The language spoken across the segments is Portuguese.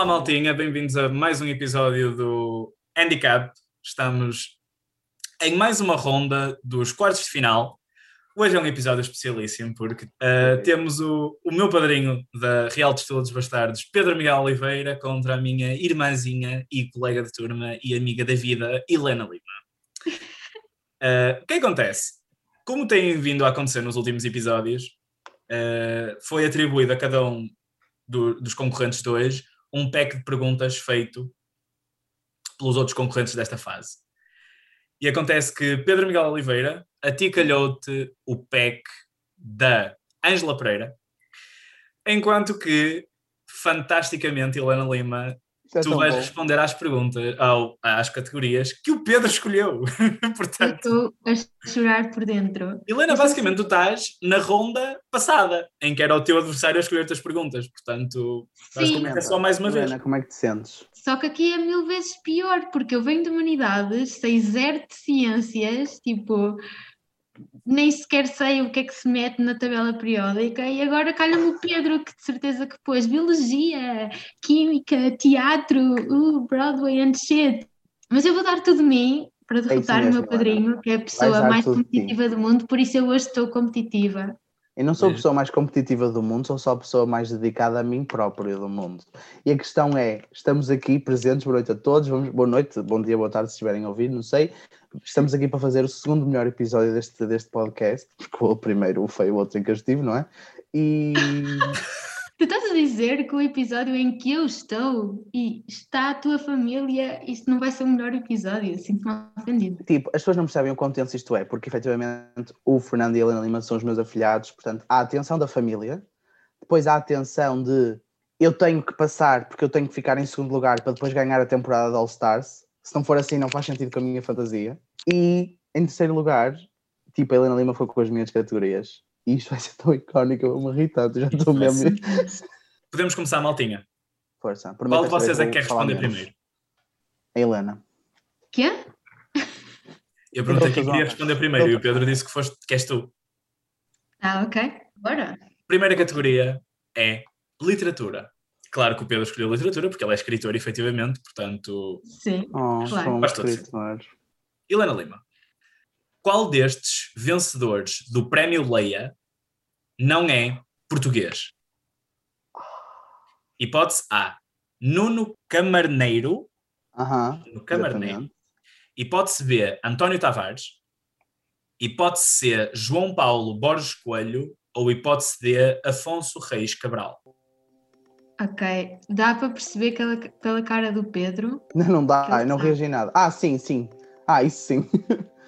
Olá, maltinha, bem-vindos a mais um episódio do Handicap. Estamos em mais uma ronda dos quartos de final. Hoje é um episódio especialíssimo porque uh, temos o, o meu padrinho da Real de Estilo dos Bastardos, Pedro Miguel Oliveira, contra a minha irmãzinha e colega de turma e amiga da vida, Helena Lima. Uh, o que acontece? Como tem vindo a acontecer nos últimos episódios, uh, foi atribuído a cada um do, dos concorrentes de hoje um pack de perguntas feito pelos outros concorrentes desta fase. E acontece que Pedro Miguel Oliveira, a ti calhou-te o pack da Ângela Pereira, enquanto que, fantasticamente, Helena Lima é tu vais bom. responder às perguntas, ao, às categorias que o Pedro escolheu. Portanto, estou a chorar por dentro. Helena, basicamente tu estás na ronda passada, em que era o teu adversário a escolher as perguntas. Portanto, basicamente é só mais uma Helena, vez. como é que te sentes? Só que aqui é mil vezes pior, porque eu venho de humanidades, sei zero de ciências, tipo, nem sequer sei o que é que se mete na tabela periódica e agora calha-me o Pedro, que de certeza que pôs Biologia, Química, Teatro, uh, Broadway and shit. Mas eu vou dar tudo de mim para É derrotar o meu padrinho, que é a pessoa mais competitiva do mundo, por isso eu hoje estou competitiva. Eu não sou a pessoa mais competitiva do mundo, sou só a pessoa mais dedicada a mim própria do mundo. E a questão é: estamos aqui presentes, boa noite a todos, vamos, boa noite, bom dia, boa tarde, se estiverem a ouvir, não sei. Estamos aqui para fazer o segundo melhor episódio deste, deste podcast, porque o primeiro foi o outro em que eu estive, não é? E. Tu estás a dizer que o episódio em que eu estou e está a tua família, isto não vai ser o melhor episódio, sinto-me ofendido. Tipo, as pessoas não percebem o quão tenso isto é, porque efetivamente o Fernando e a Helena Lima são os meus afilhados, portanto, há a atenção da família, depois há a atenção de eu tenho que passar porque eu tenho que ficar em segundo lugar para depois ganhar a temporada de All Stars. Se não for assim, não faz sentido com a minha fantasia. E em terceiro lugar, tipo, a Helena Lima foi com as minhas categorias. Isto vai ser tão icónico, eu vou-me irritar, já estou mesmo. Podemos começar, maltinha. Força. Qual de vocês é que quer responder primeiro? A Helena. Quê? Eu perguntei quem queria responder primeiro e o Pedro disse que, foste, que és tu. Ah, ok. Bora. Primeira categoria é literatura. Claro que o Pedro escolheu literatura porque ele é escritor, efetivamente, portanto. Sim, Oh, claro. Faz todo escritor. Helena Lima. Qual destes vencedores do Prémio Leia não é português? Hipótese A. Nuno Camarneiro. Aham. Nuno Camarneiro. exatamente. Hipótese B. António Tavares. Hipótese C. João Paulo Borges Coelho. Ou hipótese D. Afonso Reis Cabral. Ok. Dá para perceber pela, pela cara do Pedro. Não, não dá, eu não reagi nada. Ah, sim, sim. Ah, isso sim.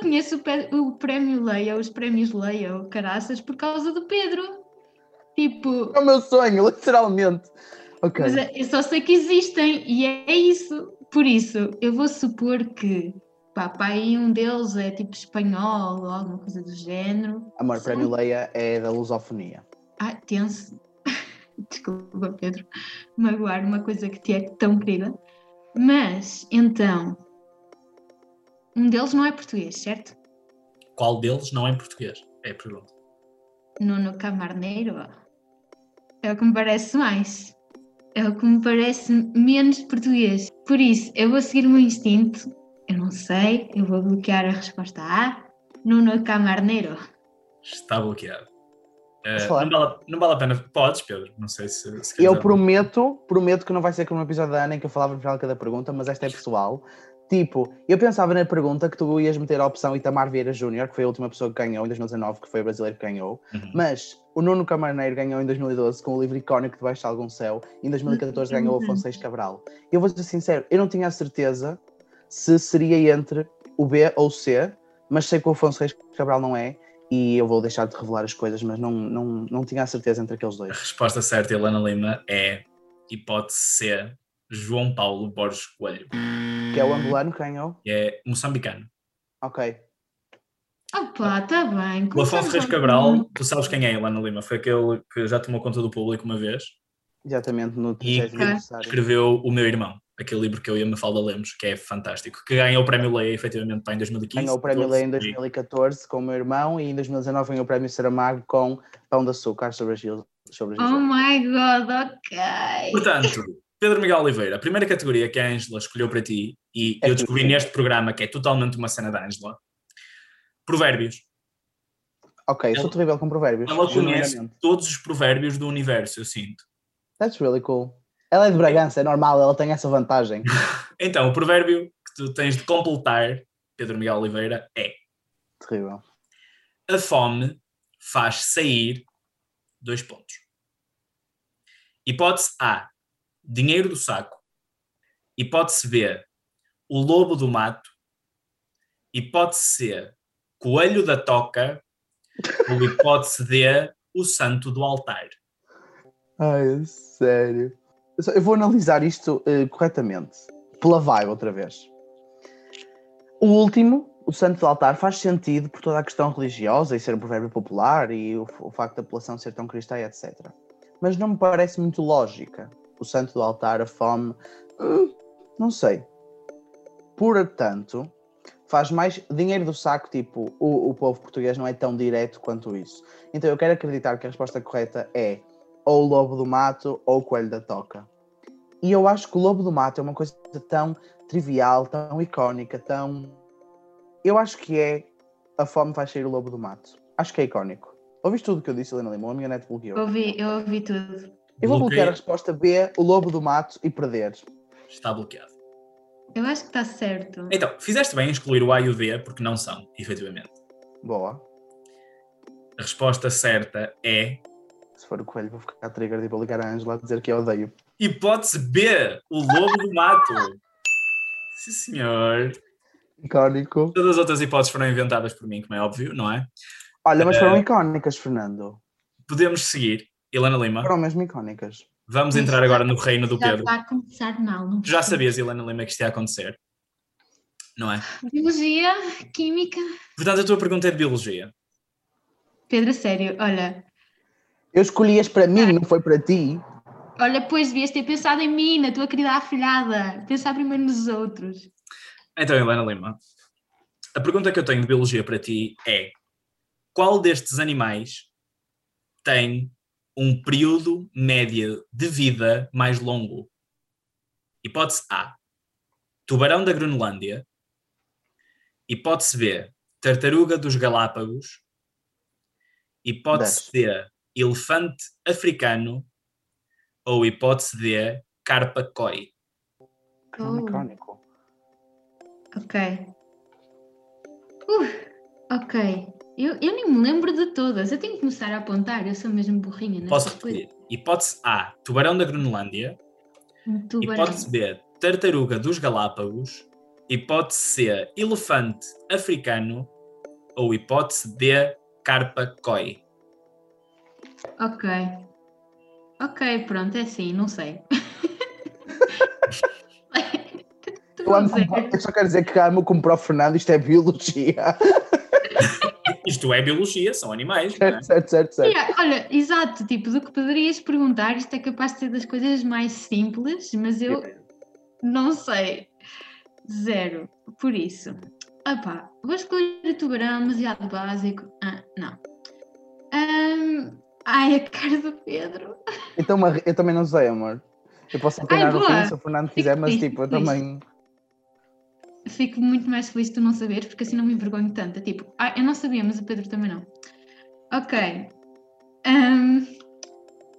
Conheço o, o prémio Leia, os prémios Leia, o caraças, por causa do Pedro. Tipo, É o meu sonho, literalmente. Ok. mas é- eu só sei que existem e é isso. Por isso, eu vou supor que, pá, pá, aí um deles é tipo espanhol ou alguma coisa do género. Amor, Sim. Prémio Leia é da lusofonia. Ah, tenso. Desculpa, Pedro, magoar uma coisa que te é tão querida. Mas, então, um deles não é português, certo? Qual deles não é português? É a pergunta. Nuno Camarneiro é o que me parece mais. É o que me parece menos português. Por isso, eu vou seguir o meu instinto. Eu não sei, eu vou bloquear a resposta A. Nuno Camarneiro. Está bloqueado. Falar? não, vale, não vale a pena. Podes, Pedro. Não sei se. se Eu prometo, prometo que não vai ser como no episódio da Ana em que eu falava para cada pergunta, mas esta é pessoal. Tipo, eu pensava na pergunta que tu ias meter a opção Itamar Vieira Júnior, que foi a última pessoa que ganhou em 2019, que foi o brasileiro que ganhou. Uhum. Mas o Nuno Camarneiro ganhou em 2012 com o livro icónico Debaixo de Algum Céu e em 2014 ganhou o Afonso Reis Cabral. Eu vou ser sincero, eu não tinha a certeza se seria entre o B ou o C, mas sei que o Afonso Reis Cabral não é e eu vou deixar de revelar as coisas, mas não, não, não tinha a certeza entre aqueles A dois. resposta certa, Helena Lima, é hipótese C. João Paulo Borges Coelho. Que é o angolano que ganhou? que é moçambicano. Ok. Opa, está bem. O Afonso Reis Cabral, tu sabes quem é, Helena Lima? Foi aquele que já tomou conta do público uma vez. Exatamente, no E 30 aniversário. escreveu O Meu Irmão, aquele livro que eu e a Mafalda lemos, que é fantástico, que ganhou o prémio Leia, efetivamente, em 2015. Ganhou o prémio Leia em 14, 2014 com o meu irmão e em 2019 ganhou o prémio Saramago com Pão de Açúcar sobre a Gil- sobre Oh my god, ok. Portanto, Pedro Miguel Oliveira, a primeira categoria que a Ângela escolheu para ti, e É eu descobri sim. neste programa que é totalmente uma cena da Ângela. Provérbios. Ok, eu sou Ela- terrível com provérbios. Ela conhece todos os provérbios do universo, eu sinto. That's really cool. Ela é de Bragança, é normal, ela tem essa vantagem. Então, o provérbio que tu tens de completar, Pedro Miguel Oliveira, é Terrível. a fome faz sair dois pontos. Hipótese A, dinheiro do saco. Hipótese B, o lobo do mato. Hipótese C, coelho da toca. Ou hipótese D, o santo do altar. Ai, sério. Eu vou analisar isto eh, corretamente. Pela vibe, outra vez. O último, o santo do altar, faz sentido por toda a questão religiosa e ser um provérbio popular e o, o facto da população ser tão cristã, etc. Mas não me parece muito lógica. O santo do altar, a fome. hum, não sei. Portanto, faz mais dinheiro do saco, tipo, o, o povo português não é tão direto quanto isso. Então eu quero acreditar que a resposta correta é ou o lobo do mato ou o coelho da toca. E eu acho que o lobo do mato é uma coisa tão trivial, tão icónica, tão. Eu acho que é a fome vai sair o lobo do mato. Acho que é icónico. Ouviste tudo que eu disse, Helena Lima? A minha net bloqueou. Ouvi, eu ouvi tudo. Eu vou bloquear a resposta B, o lobo do mato e perder. Está bloqueado. Eu acho que está certo. Então, fizeste bem em excluir o A e o D, porque não são, efetivamente. Boa. A resposta certa é Se for o coelho, vou ficar trigger e vou ligar a Ângela a dizer que eu odeio. hipótese B, o lobo do mato. Sim, senhor. Icónico. Todas as outras hipóteses foram inventadas por mim, como é óbvio, não é? Olha, mas foram Eh, icónicas, Fernando. Podemos seguir. Helena Lima, Foram mesmo icónicas. vamos entrar agora no reino do Pedro. a começar mal. Não Tu já sabias, Helena Lima, que isto ia acontecer, não é? Biologia, química. Portanto, a tua pergunta é de biologia. Pedro, sério, olha. Eu escolhias para mim, não foi para ti. Olha, pois devias ter pensado em mim, na tua querida afilhada. Pensar primeiro nos outros. Então, Helena Lima, a pergunta que eu tenho de biologia para ti é: qual destes animais tem um período médio de vida mais longo? Hipótese A: tubarão da Groenlândia. Hipótese B: tartaruga dos Galápagos. Hipótese C: elefante africano. Ou hipótese D: carpa koi. Oh. Ok. Uh, ok. Eu, eu nem me lembro de todas. Eu tenho que começar a apontar. Eu sou mesmo burrinha nessas Posso repetir? Hipótese A: tubarão da Groenlândia. Um tubarão. Hipótese B, tartaruga dos Galápagos. Hipótese C, elefante africano. Ou hipótese D, carpa koi. Ok. Ok, pronto, é assim, não sei. Eu, Não sei. eu só quero dizer que amo como para o Fernando, isto é biologia. Isto é biologia, são animais, não é? certo, certo, certo, certo. Yeah, olha, exato, tipo, do que poderias perguntar, isto é capaz de ser das coisas mais simples, mas eu não sei. Zero. Por isso. Opá, vou escolher o tubarão, demasiado básico. Ah, não. Ahm, ai, a cara do Pedro. Então, eu também não sei, amor. Eu posso apanhar no boa. fim se o Fernando quiser, mas tipo, eu também. Fico muito mais feliz de tu não saberes, porque assim não me envergonho tanto. É tipo, ah, eu não sabia, mas o Pedro também não. Ok. Ahm,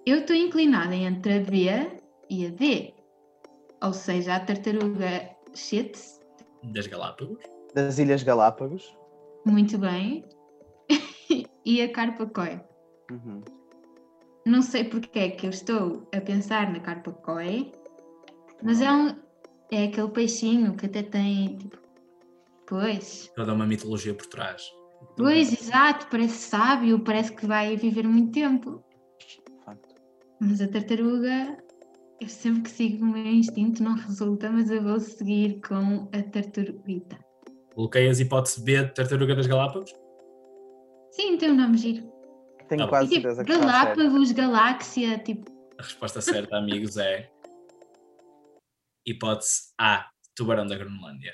eu estou inclinada entre a B e a D. Ou seja, a tartaruga shit, Das Galápagos. Das Ilhas Galápagos. muito bem. e a carpa koi. Uhum. Não sei porque é que eu estou a pensar na carpa koi, mas é, um, é aquele peixinho que até tem, tipo, pois, Toda uma mitologia por trás. pois, exato, parece sábio, parece que vai viver muito tempo. Facto. Mas a tartaruga, eu sempre que sigo o meu instinto não resulta, mas eu vou seguir com a tartaruguita. Coloquei as hipótese B, de tartaruga das Galápagos. Sim, tem um nome giro. Tenho bom. quase tipo, certeza que está certo. Galápagos, galáxia, tipo, A resposta certa, amigos, é hipótese A, tubarão da Groenlândia.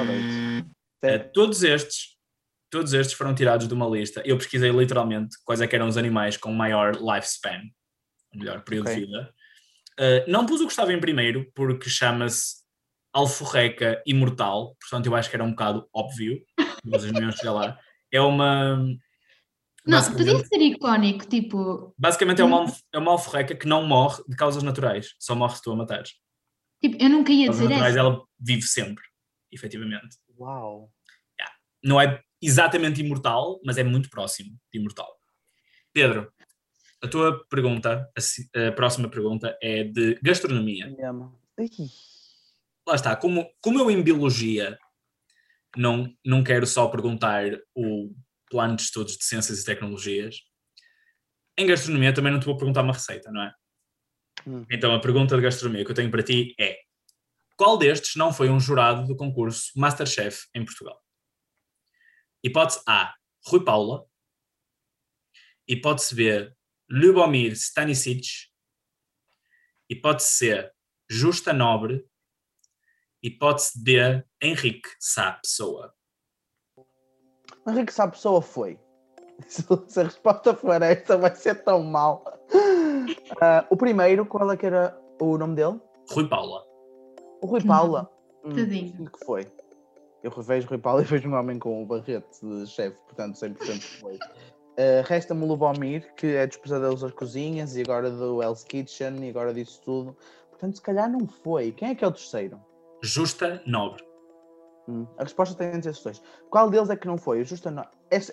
Odeio-te. Eh, todos estes, todos estes foram tirados de uma lista. Eu pesquisei literalmente quais é que eram os animais com maior lifespan. melhor período Ok. de vida. Uh, não pus o Gustavo em primeiro, porque chama-se Alforreca Imortal, portanto eu acho que era um bocado óbvio, mas vocês não iam chegar lá. É uma. Não, podia ser icónico, tipo, Basicamente é uma, é uma alforreca que não morre de causas naturais, só morre se tu a matares. Tipo, eu nunca ia dizer naturais essa. ela vive sempre, efetivamente. Uau. Não é exatamente imortal, mas é muito próximo de imortal. Pedro, a tua pergunta, a, a próxima pergunta é de gastronomia. Lá está, como, como eu em biologia não, não quero só perguntar o plano de estudos de ciências e tecnologias, em gastronomia também não te vou perguntar uma receita, não é? Hum. Então a pergunta de gastronomia que eu tenho para ti é: qual destes não foi um jurado do concurso Masterchef em Portugal? Hipótese A, Rui Paula. Hipótese B, Lubomir Stanisic. Hipótese C, Justa Nobre. Hipótese D, Henrique Sá Pessoa. Henrique, a pessoa foi. Se a resposta for esta, vai ser tão mal. Ah, o primeiro, qual é que era o nome dele? Rui Paula. O Rui Que Paula. Hum, Tadinho. sinto que foi. Eu revejo Rui Paula e vejo um homem com o barrete de chefe, portanto 100% que foi. Ah, Resta-me o Lubomir, que é dos pesadelos das cozinhas e agora do Hell's Kitchen e agora disso tudo. Portanto, se calhar não foi. Quem é que é o terceiro? Justa Nobre. Hum, A resposta tem entre esses dois. Qual deles é que não foi? O Justa No...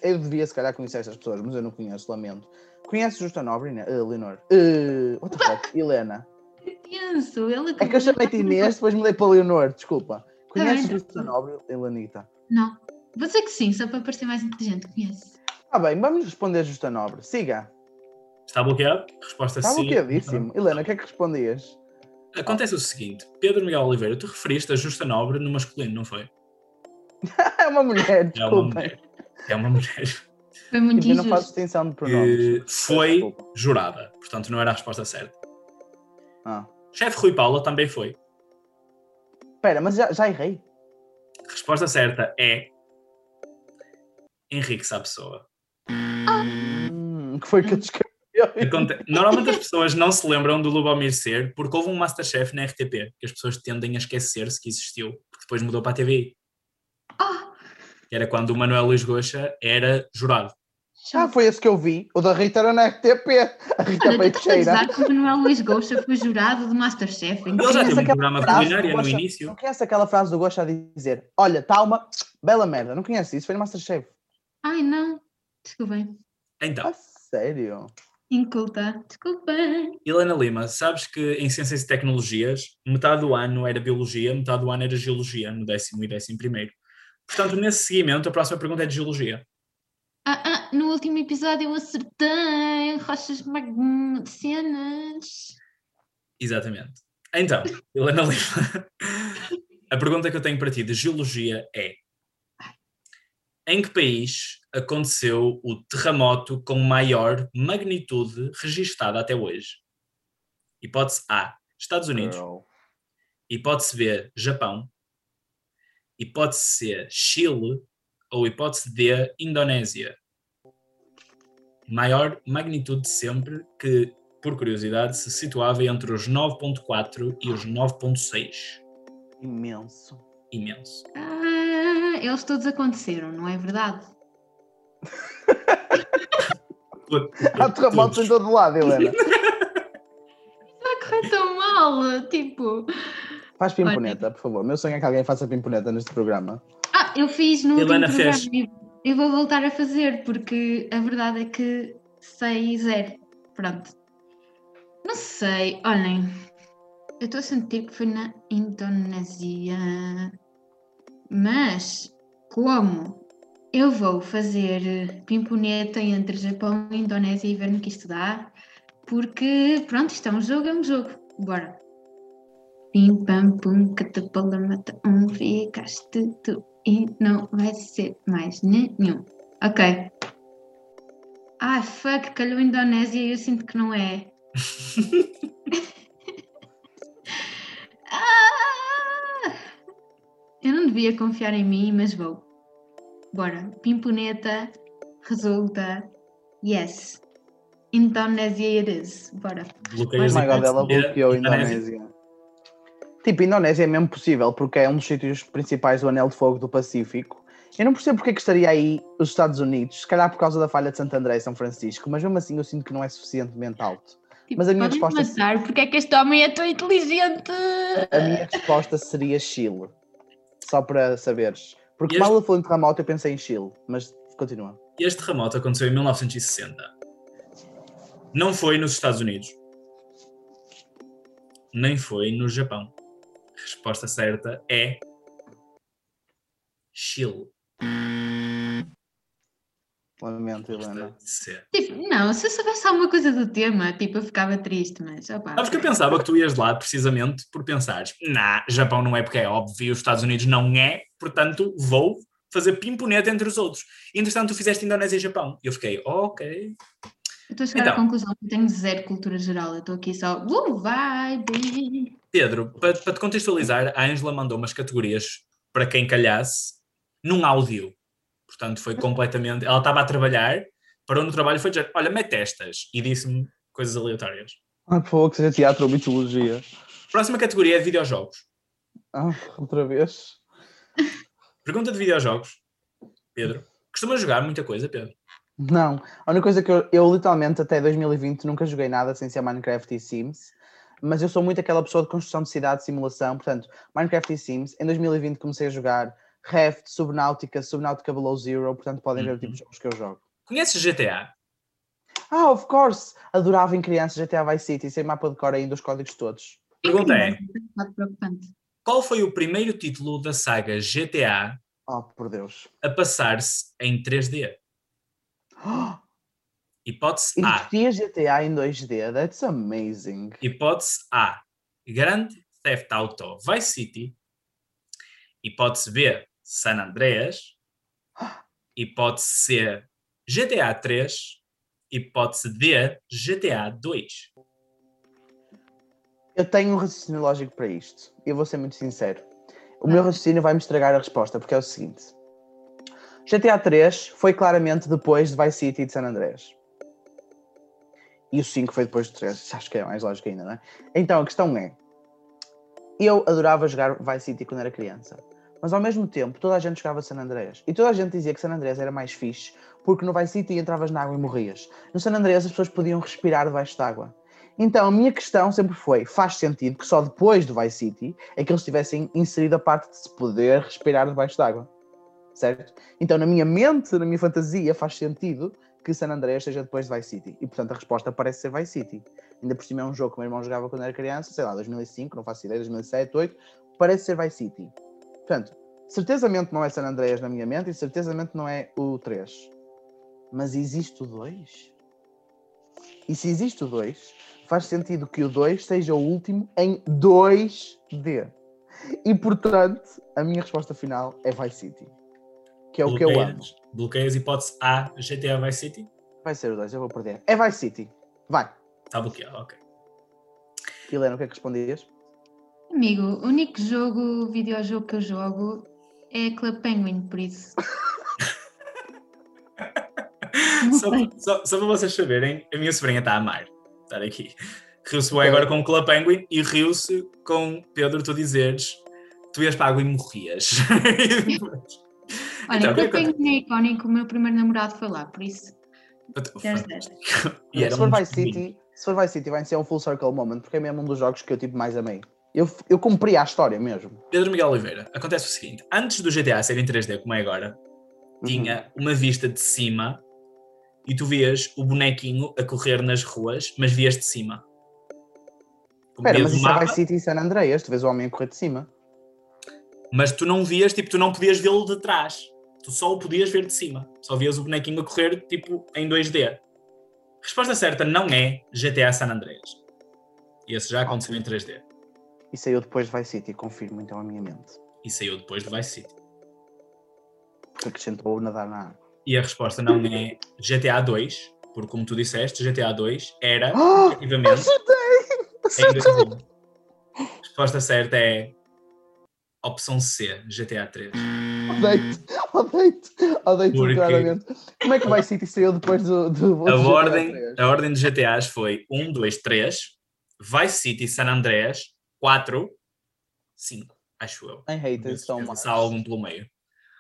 Eu devia, se calhar, conhecer estas pessoas, mas eu não conheço, lamento. Conhece Justa Nobre, Ine- uh, Leonor? Uh, what the fuck? Helena. Penso, ele É que eu chamei-te Inês, depois mudei para Leonor, desculpa. Conheces bem, Justa Nobre, Helenita? Não. Vou dizer que sim, só para parecer mais inteligente, conheço. Ah bem, vamos responder Justa Nobre. Siga. Está bloqueado? Resposta Está sim. bloqueadíssimo. Helena, o que é que respondias? Acontece o seguinte: Pedro Miguel Oliveira, tu referiste a Justa Nobre no masculino, não foi? É uma mulher, É uma desculpa. mulher. É uma mulher. Foi muito Eu não faço distinção de pronomes. foi Desculpa. jurada. Portanto, não era a resposta certa. Ah. Chefe Rui Paula também foi. Espera, mas já, já errei. A resposta certa é. Henrique Sá Pessoa. Hum, que foi que eu descrevi? Normalmente as pessoas não se lembram do Lubomir Ser porque houve um Masterchef na RTP que as pessoas tendem a esquecer-se que existiu, porque depois mudou para a TVI. Que era quando o Manuel Luís Goxa era jurado. Ah, foi esse que eu vi. O da Rita era na RTP. A Rita Olha, tu estás a Peixeira. dizer que o Manuel Luís Gosta foi jurado do Masterchef. Ele já teve um aquela programa frase culinário do no início. Não conhece aquela frase do Gosto a dizer: Olha, tá uma bela merda. Não conhece isso? Foi no Masterchef. Ai, não. Desculpem. Então, Ah, sério? Inculta. Desculpem. Helena Lima, sabes que em Ciências e Tecnologias, metade do ano era Biologia, metade do ano era Geologia, no décimo e décimo primeiro. Portanto, nesse seguimento, a próxima pergunta é de Geologia. Ah, ah, no último episódio eu acertei. Rochas magmacenas. Exatamente. Então, Helena Lima, a pergunta que eu tenho para ti de Geologia é em que país aconteceu o terremoto com maior magnitude registada até hoje? Hipótese A, Estados Unidos. Girl. Hipótese B, Japão. Hipótese C, Chile. Ou hipótese D, Indonésia. Maior magnitude de sempre, que, por curiosidade, se situava entre os 9.4 e os 9.6. Imenso. Imenso. Ah, eles todos aconteceram, não é verdade? Há terremotos em todo lado, Helena. Vai correr tão mal. Tipo. Faz pimponeta, por favor. Meu sonho é que alguém faça pimponeta neste programa. Ah, eu fiz no Helena último programa. fez. e Eu vou voltar a fazer, porque a verdade é que sei zero. Pronto. Não sei, olhem. Eu estou a sentir que foi na Indonésia. Mas, como eu vou fazer pimponeta entre Japão e Indonésia e ver no que isto dá, porque, pronto, isto é um jogo, é um jogo. Bora. Pim, pam, pum, catapulta, mata um, ficaste tu e não vai ser mais nenhum. Ok. Ai, fuck, calhou Indonésia e eu sinto que não é. Ah! Eu não devia confiar em mim, mas vou. Bora. Pimponeta resulta. Yes. Indonésia it is. Bora. Bloqueias Oh my god, ela bloqueou a Indonésia. Tipo, Indonésia é mesmo possível, porque é um dos sítios principais do Anel de Fogo do Pacífico. Eu não percebo porque é que estaria aí os Estados Unidos, se calhar por causa da falha de Santo André e São Francisco, mas mesmo assim eu sinto que não é suficientemente alto. Tipo, Mas a minha resposta- matar, porque é que este homem é tão inteligente? A minha resposta seria Chile. Só para saberes. Porque E mal este- eu falei em terremoto, eu pensei em Chile, mas continua. Este terremoto aconteceu em 1960. Não foi nos Estados Unidos. Nem foi no Japão. Resposta certa é Chile. Lamento, Helena. Ser. Tipo, não, se eu soubesse alguma coisa do tema, tipo, eu ficava triste, mas opá. Sabes que eu pensava que tu ias lá precisamente por pensares, nah, Japão não é porque é óbvio, os Estados Unidos não é, portanto vou fazer pimponete entre os outros. E, entretanto, tu fizeste Indonésia e Japão. E eu fiquei, ok. Eu estou a chegar Então. à conclusão que eu tenho zero cultura geral, eu estou aqui só, uh, vibe. Pedro, para, para te contextualizar, a Ângela mandou umas categorias para quem calhasse num áudio. Portanto, foi completamente. Ela estava a trabalhar, parou no trabalho e foi dizer: Olha, mete estas. E disse-me coisas aleatórias. Ah, favor, que seja teatro ou mitologia. Próxima categoria é de videojogos. Ah, outra vez. Pergunta de videojogos. Pedro. Costuma jogar muita coisa, Pedro? Não, a única coisa que eu, eu literalmente até 2020 nunca joguei nada sem ser Minecraft e Sims, mas eu sou muito aquela pessoa de construção de cidade, simulação, portanto, Minecraft e Sims. Em 2020 comecei a jogar Raft, Subnautica, Subnautica Below Zero, portanto podem ver o tipo de jogos que eu jogo. Conheces GTA? Ah, of course! Adorava em criança GTA Vice City, sem mapa de cor ainda os códigos todos. Pergunta é. Qual foi o primeiro título da saga GTA Oh, por Deus. a passar-se em 3D? Hipótese A. Existia GTA em 2D, that's amazing. Hipótese A. Grand Theft Auto Vice City. Hipótese B. San Andreas. Hipótese C. GTA 3. Hipótese D. GTA 2. Eu tenho um raciocínio lógico para isto. Eu vou ser muito sincero. O meu raciocínio vai me estragar a resposta, porque é o seguinte: GTA 3 foi claramente depois de Vice City e de San Andreas. E o 5 foi depois do 3. Acho que é mais lógico ainda, não é? Então a questão é: eu adorava jogar Vice City quando era criança, mas ao mesmo tempo toda a gente jogava San Andreas. E toda a gente dizia que San Andreas era mais fixe porque no Vice City entravas na água e morrias. No San Andreas as pessoas podiam respirar debaixo d'água. Então, a minha questão sempre foi: faz sentido que só depois do Vice City é que eles tivessem inserido a parte de se poder respirar debaixo d'água. Certo? Então, na minha mente, na minha fantasia, faz sentido que San Andreas seja depois de Vice City. E, portanto, a resposta parece ser Vice City. Ainda por cima é um jogo que o meu irmão jogava quando era criança, sei lá, 2005, não faço ideia, 2007, 2008, parece ser Vice City. Portanto, certezamente não é San Andreas na minha mente e certezamente não é o 3. Mas existe o 2? E se existe o 2, faz sentido que o 2 seja o último em 2D. E portanto, a minha resposta final é Vice City. Que é o que eu amo. Bloqueias, hipótese A. GTA Vice City? Vai ser o 2, eu vou perder. É Vice City. Vai. Está bloqueado, ok. Helena, o que é que respondias? Amigo, o único jogo, videojogo que eu jogo é Club Penguin, por isso. Só, só- só para vocês saberem, a minha sobrinha está a amar estar aqui. Riu-se bem agora com o Club Penguin e riu-se com Pedro, tu dizeres tu ias para a água e morrias. E depois- Olha, Então, que é que Penguin é icónico, o meu primeiro namorado foi lá, por isso. 10 10. E era se for Vice City, se for Vice City, vai ser um full circle moment, porque é mesmo um dos jogos que eu tipo mais amei. Eu, eu cumpri a história mesmo. Pedro Miguel Oliveira, acontece o seguinte: antes do GTA ser em 3D, como é agora, Uhum. tinha uma vista de cima e tu vias o bonequinho a correr nas ruas, mas vias de cima. Espera, mas o isso é Vice City e San Andreas, tu vês o homem a correr de cima. mas tu não vias, tipo, tu não podias vê-lo de trás. Tu só o podias ver de cima. Só vias o bonequinho a correr, tipo, em 2D. Resposta certa não é GTA San Andreas. Esse já aconteceu em 3D. E saiu depois de Vice City, confirmo então a minha mente. E saiu depois do Vice City. Que acrescentou nadar na água. E a resposta não é GTA 2, porque como tu disseste, GTA 2 era, Ah, efetivamente, Acertei! em Acertei! 2000. A resposta certa é opção C, GTA 3. Odeio-te, odeio-te, odeio-te Porque- claramente. Como é que vai City saiu depois do. do, A do GTA ordem, 3? a ordem dos GTAs foi 1, 2, 3, Vice City, San Andreas, 4, 5, acho eu. I hate it so much. há algum pelo meio.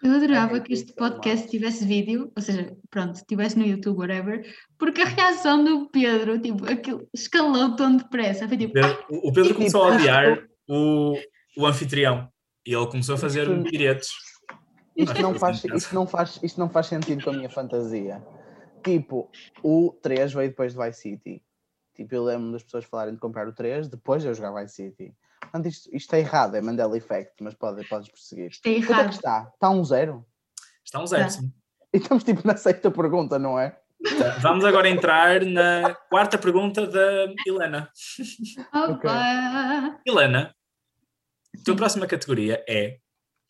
Eu adorava que este podcast tivesse vídeo, ou seja, pronto, tivesse no YouTube, whatever, porque a reação do Pedro, tipo, aquilo escalou tão depressa. Foi tipo, Pedro- o o Pedro Tipo, começou a isto- odiar o, o anfitrião e ele começou a fazer piretes. Isto não, faz, isto, não faz, isto não faz sentido com a minha fantasia. Tipo, o 3 veio depois de Vice City. Tipo, eu lembro das pessoas falarem de comprar o 3 depois de eu jogar Vice City. Portanto, isto, isto é errado, é Mandela Effect, mas pode, podes prosseguir. isto é Quanto é que errado. está? Está um zero? Está um zero, Tá. sim. E estamos tipo na sexta pergunta, não é? Vamos agora entrar na quarta pergunta da Helena. Opa! Helena, a tua próxima categoria é,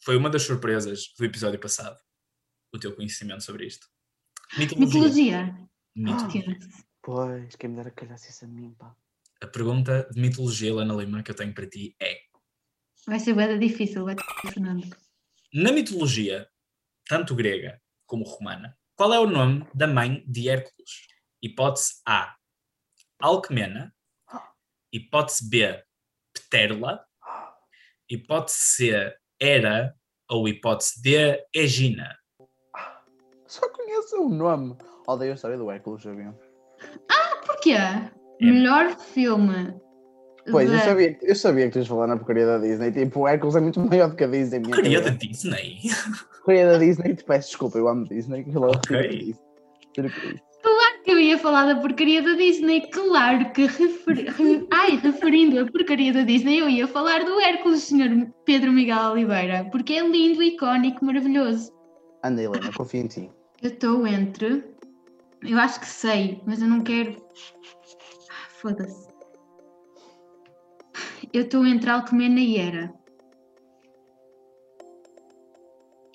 foi uma das surpresas do episódio passado, o teu conhecimento sobre isto. Mitologia. Mitologia. Mitologia. Esquece. Pois, quem me dera calhasse isso a mim, pá. A pergunta de mitologia, Helena Lima, que eu tenho para ti é: Vai ser bem difícil, vai ter Fernando. na mitologia, tanto grega como romana, qual é o nome da mãe de Hércules? Hipótese A: Alcmena. Hipótese B: Ptérula. Hipótese C: Hera. Ou hipótese D: Egina. Só conheço o nome. Odeio a história do Hércules, sabiam? Porquê? Melhor filme. Pois, eu da- sabia, eu sabia que tu ias falar na porcaria da Disney. Tipo, o Hércules é muito maior do que a Disney. minha Porcaria da. Disney. Porcaria da Disney, te peço desculpa, eu amo Disney. Eu Ok. retiro falar da porcaria da Disney, claro que referi... re- Ai, referindo a porcaria da Disney, eu ia falar do Hércules, Sr. Pedro Miguel Oliveira, porque é lindo, icónico, maravilhoso. Anda, Helena, confio em ti. Eu estou entre. Eu acho que sei, mas eu não quero. Ah, Foda-se. Eu estou entre Alcmena e Hera.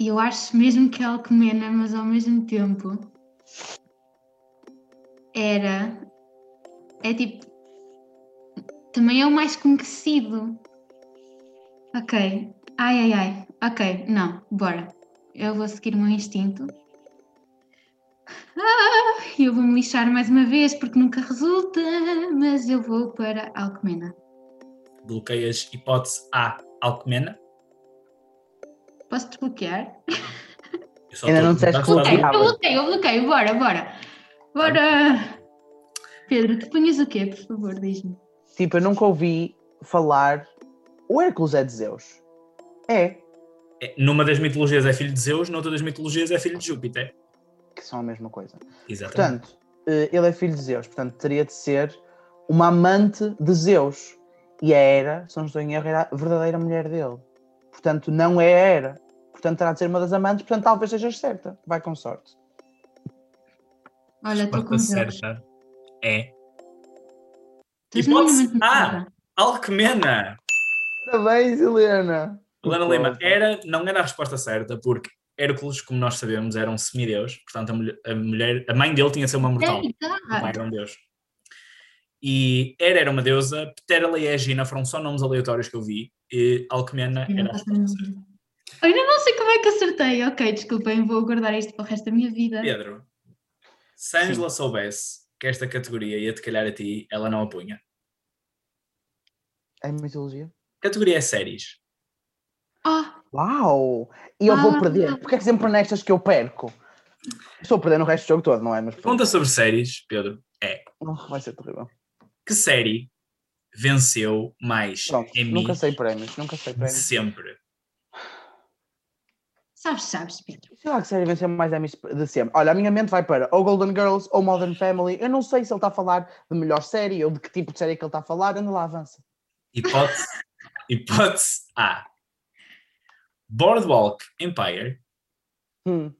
E eu acho mesmo que é Alcmena, mas ao mesmo tempo. Hera. É tipo. Também é o mais conhecido. Ok. Ai, ai, ai. Ok, não, bora. Eu vou seguir o meu instinto. Ah, eu vou me lixar mais uma vez porque nunca resulta, mas eu vou para Alcmena. Bloqueias hipótese A: Alcmena. Posso desbloquear? Ainda não disseste que bloqueio, eu bloqueio, bora, bora. Bora! Pedro, tu punhas o quê, por favor, diz-me. Tipo, eu nunca ouvi falar. O Hércules é de Zeus. É, É, Numa das mitologias é filho de Zeus, noutra das mitologias é filho de Júpiter. que são a mesma coisa. Exatamente. Portanto, eh, ele é filho de Zeus, portanto, teria de ser uma amante de Zeus. E a Hera, se não estou em erro, era a verdadeira mulher dele. Portanto, não é a Hera. Portanto, terá de ser uma das amantes, portanto, talvez sejas certa. Vai com sorte. A Olha, estou com certa é Estás Hipótese minimamente A. nervosa. Alcmena. Parabéns, Helena! Helena Lima, era, não era a resposta certa, porque Hércules, como nós sabemos, era um semideus, portanto a mulher, a mulher- a mãe dele tinha de ser uma mortal, o pai era um deus. E Hera era uma deusa, Ptérala e Egina foram só nomes aleatórios que eu vi, e Alcmena Eu era a resposta certa. ainda não sei como é que acertei. Ok, desculpem, vou guardar isto para o resto da minha vida. Pedro, se a Angela soubesse que esta categoria ia-te calhar a ti, ela não a punha. É mitologia? Categoria é séries. Ah, Uau! E eu vou Ah. perder. Porque é que sempre nestas que eu perco? Estou a perder no resto do jogo todo, não é? Mas. Pergunta sobre séries, Pedro, é Oh, vai ser terrível. que série venceu mais Pronto, Emmy nunca sei prémios, nunca sei prémios. sempre? Sabes, sabes, Pedro. Sei lá que série venceu mais Emmys de sempre. Olha, a minha mente vai para ou Golden Girls ou Modern Family. Eu não sei se ele está a falar de melhor série ou de que tipo de série que ele está a falar. Anda lá, avança. Hipótese, hipótese A. Boardwalk Empire. Hum,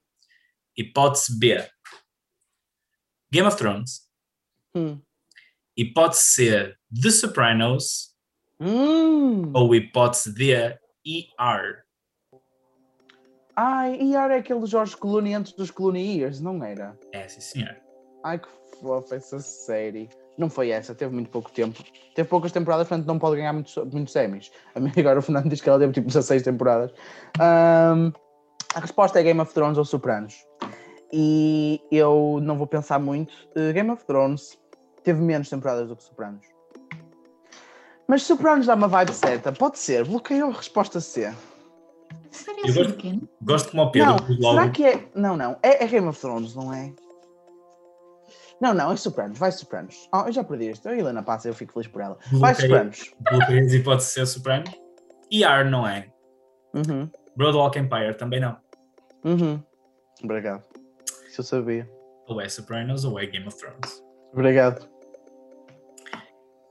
Hipótese B. Game of Thrones. hum. Hipótese C. The Sopranos. Hum. Ou hipótese D. ER. Ai, e era aquele George Clooney antes dos Clooney Years, não era? É, sim, senhor. Ai, que fofa essa série. Não foi essa, teve muito pouco tempo. Teve poucas temporadas, portanto não pode ganhar muitos, muitos Emmys. A mim agora o Fernando diz que ela teve tipo 16 temporadas. Ahm, A resposta é Game of Thrones ou Sopranos. E eu não vou pensar muito. Uh, Game of Thrones teve menos temporadas do que Sopranos. Mas Sopranos dá uma vibe certa. Pode ser. Bloqueio a resposta C. Eu assim, gosto- pequeno? Gosto como o Pedro não, logo. será que é. Não, não. É, é Game of Thrones, não é? Não, não, é Sopranos. Vai Sopranos. Oh, eu já perdi isto. A Helena passa, eu fico feliz por ela. Vai Bloqueio. Sopranos. Bloqueias hipótese ser Soprano. ER não é. Uhum, Broadwalk Empire também não. uhum. Obrigado. Isso eu sabia. Ou é Sopranos ou é Game of Thrones. Obrigado.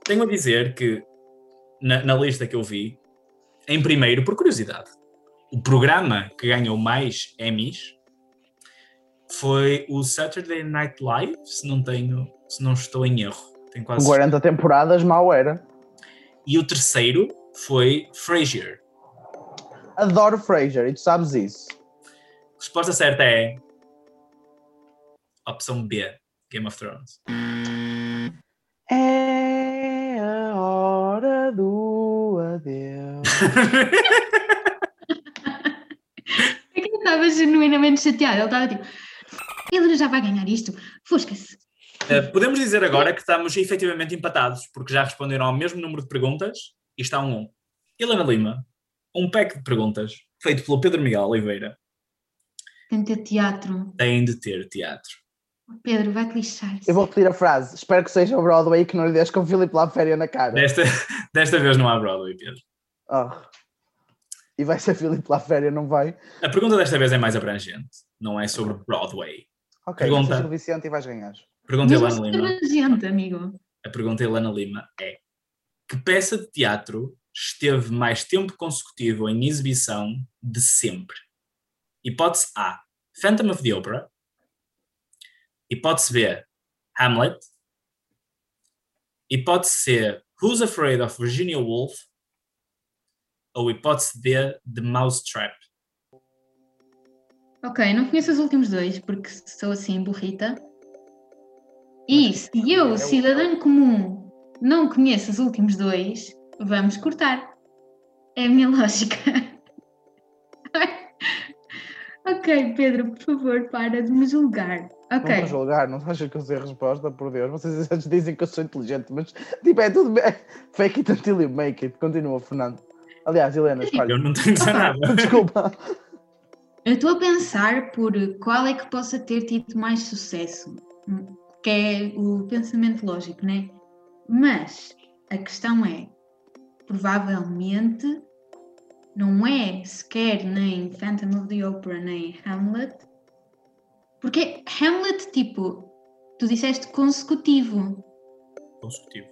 Tenho a dizer que na, na lista que eu vi, em primeiro, por curiosidade, o programa que ganhou mais Emmys foi o Saturday Night Live, se não tenho, se não estou em erro. Tenho Com quase 40 temporadas, mal era. E o terceiro foi Frasier. Adoro Frasier e tu sabes isso. A resposta certa é opção B, Game of Thrones. É a hora do adeus. Estava genuinamente chateado. Ele estava tipo, ele já vai ganhar isto. Fusca-se. Uh, podemos dizer agora que estamos efetivamente empatados, porque já responderam ao mesmo número de perguntas e está um 1. Helena Lima, um pack de perguntas feito pelo Pedro Miguel Oliveira, Tem de ter teatro. tem de ter teatro. Pedro, vai-te lixar. Eu vou repetir a frase. Espero que seja o Broadway e que não lhe deixe com o Filipe lá na cara. Desta, desta vez não há Broadway, Pedro. Oh. E vai ser Filipe lá féria, não vai? A pergunta desta vez é mais abrangente, não é sobre Broadway. Ok, Pergunta. vai ser o Vicente e vais ganhar. Pergunta Helena se Lima. gente, amigo. A pergunta Helena Lima é: que peça de teatro esteve mais tempo consecutivo em exibição de sempre? Hipótese A: Phantom of the Opera. Hipótese B: Hamlet. Hipótese C: Who's Afraid of Virginia Woolf? Ou hipótese D: The Mousetrap. Ok, não conheço os últimos dois porque sou assim burrita. E se eu, cidadão comum, não conheço os últimos dois, vamos cortar. É a minha lógica. ok, Pedro, por favor, para de me julgar. Não Ok, vou julgar, não achas que eu sei a resposta, por Deus. Vocês dizem que eu sou inteligente, mas tipo, é tudo bem. Fake it until you make it. Continua, Fernando. Aliás, Helena, escolhe. Eu não tenho dizer nada. Desculpa. eu estou a pensar por qual é que possa ter tido mais sucesso, que é o pensamento lógico, né? Mas a questão é, provavelmente não é sequer nem Phantom of the Opera nem Hamlet, porque Hamlet, tipo, tu disseste consecutivo. Consecutivo.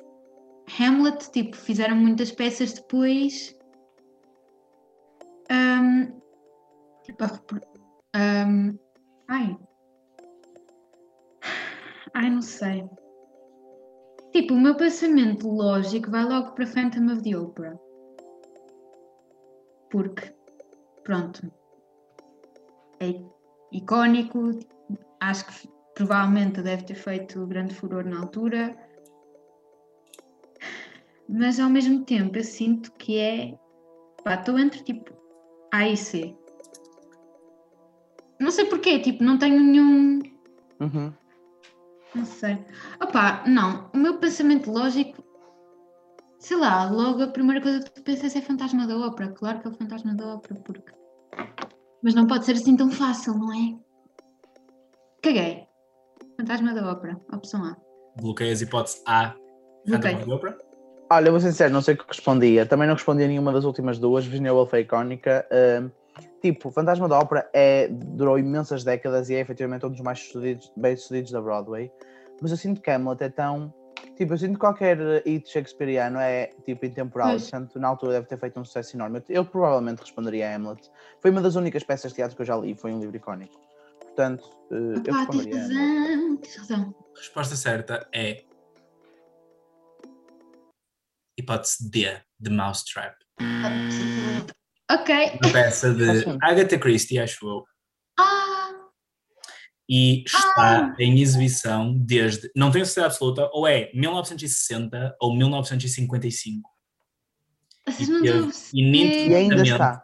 Hamlet, tipo, fizeram muitas peças depois. Ahm, tipo, a repro- ahm, ai. Ai, não sei. Tipo, o meu pensamento lógico vai logo para Phantom of the Opera. Porque, pronto, é icónico. Acho que provavelmente deve ter feito grande furor na altura mas ao mesmo tempo eu sinto que é. Pá, estou entre tipo A e C. Não sei porquê, tipo, não tenho nenhum. Uhum. Não sei. Opá, não. O meu pensamento lógico. Sei lá, logo a primeira coisa que tu pensas é Fantasma da Ópera. Claro que é o Fantasma da Ópera, porque. Mas não pode ser assim tão fácil, não é? Caguei. Fantasma da Ópera, opção A. Bloqueei as hipóteses A. Bloqueei. of the Opera. Olha, eu vou ser sincero, não sei o que respondia. Também não respondi a nenhuma das últimas duas. Virginia Woolf é icónica. Ahm, tipo, Fantasma da Ópera é, durou imensas décadas e é efetivamente um dos mais sucedidos, bem sucedidos da Broadway. Mas eu sinto que Hamlet é tão. Tipo, eu sinto que qualquer hit shakespeariano é tipo intemporal. Pois. Portanto, na altura deve ter feito um sucesso enorme. Eu, eu provavelmente responderia a Hamlet. Foi uma das únicas peças de teatro que eu já li. Foi um livro icónico. Portanto, eh, eu Opá, tens responderia a Hamlet. razão, tens razão. A resposta certa é. Hipótese D, The Mousetrap. Ok. Uma peça de. Agatha Christie, acho eu. Ah! E está em exibição desde. Não tenho certeza absoluta, ou é 1960 ou 1955. Vocês E não teve ininterruptamente E ainda está.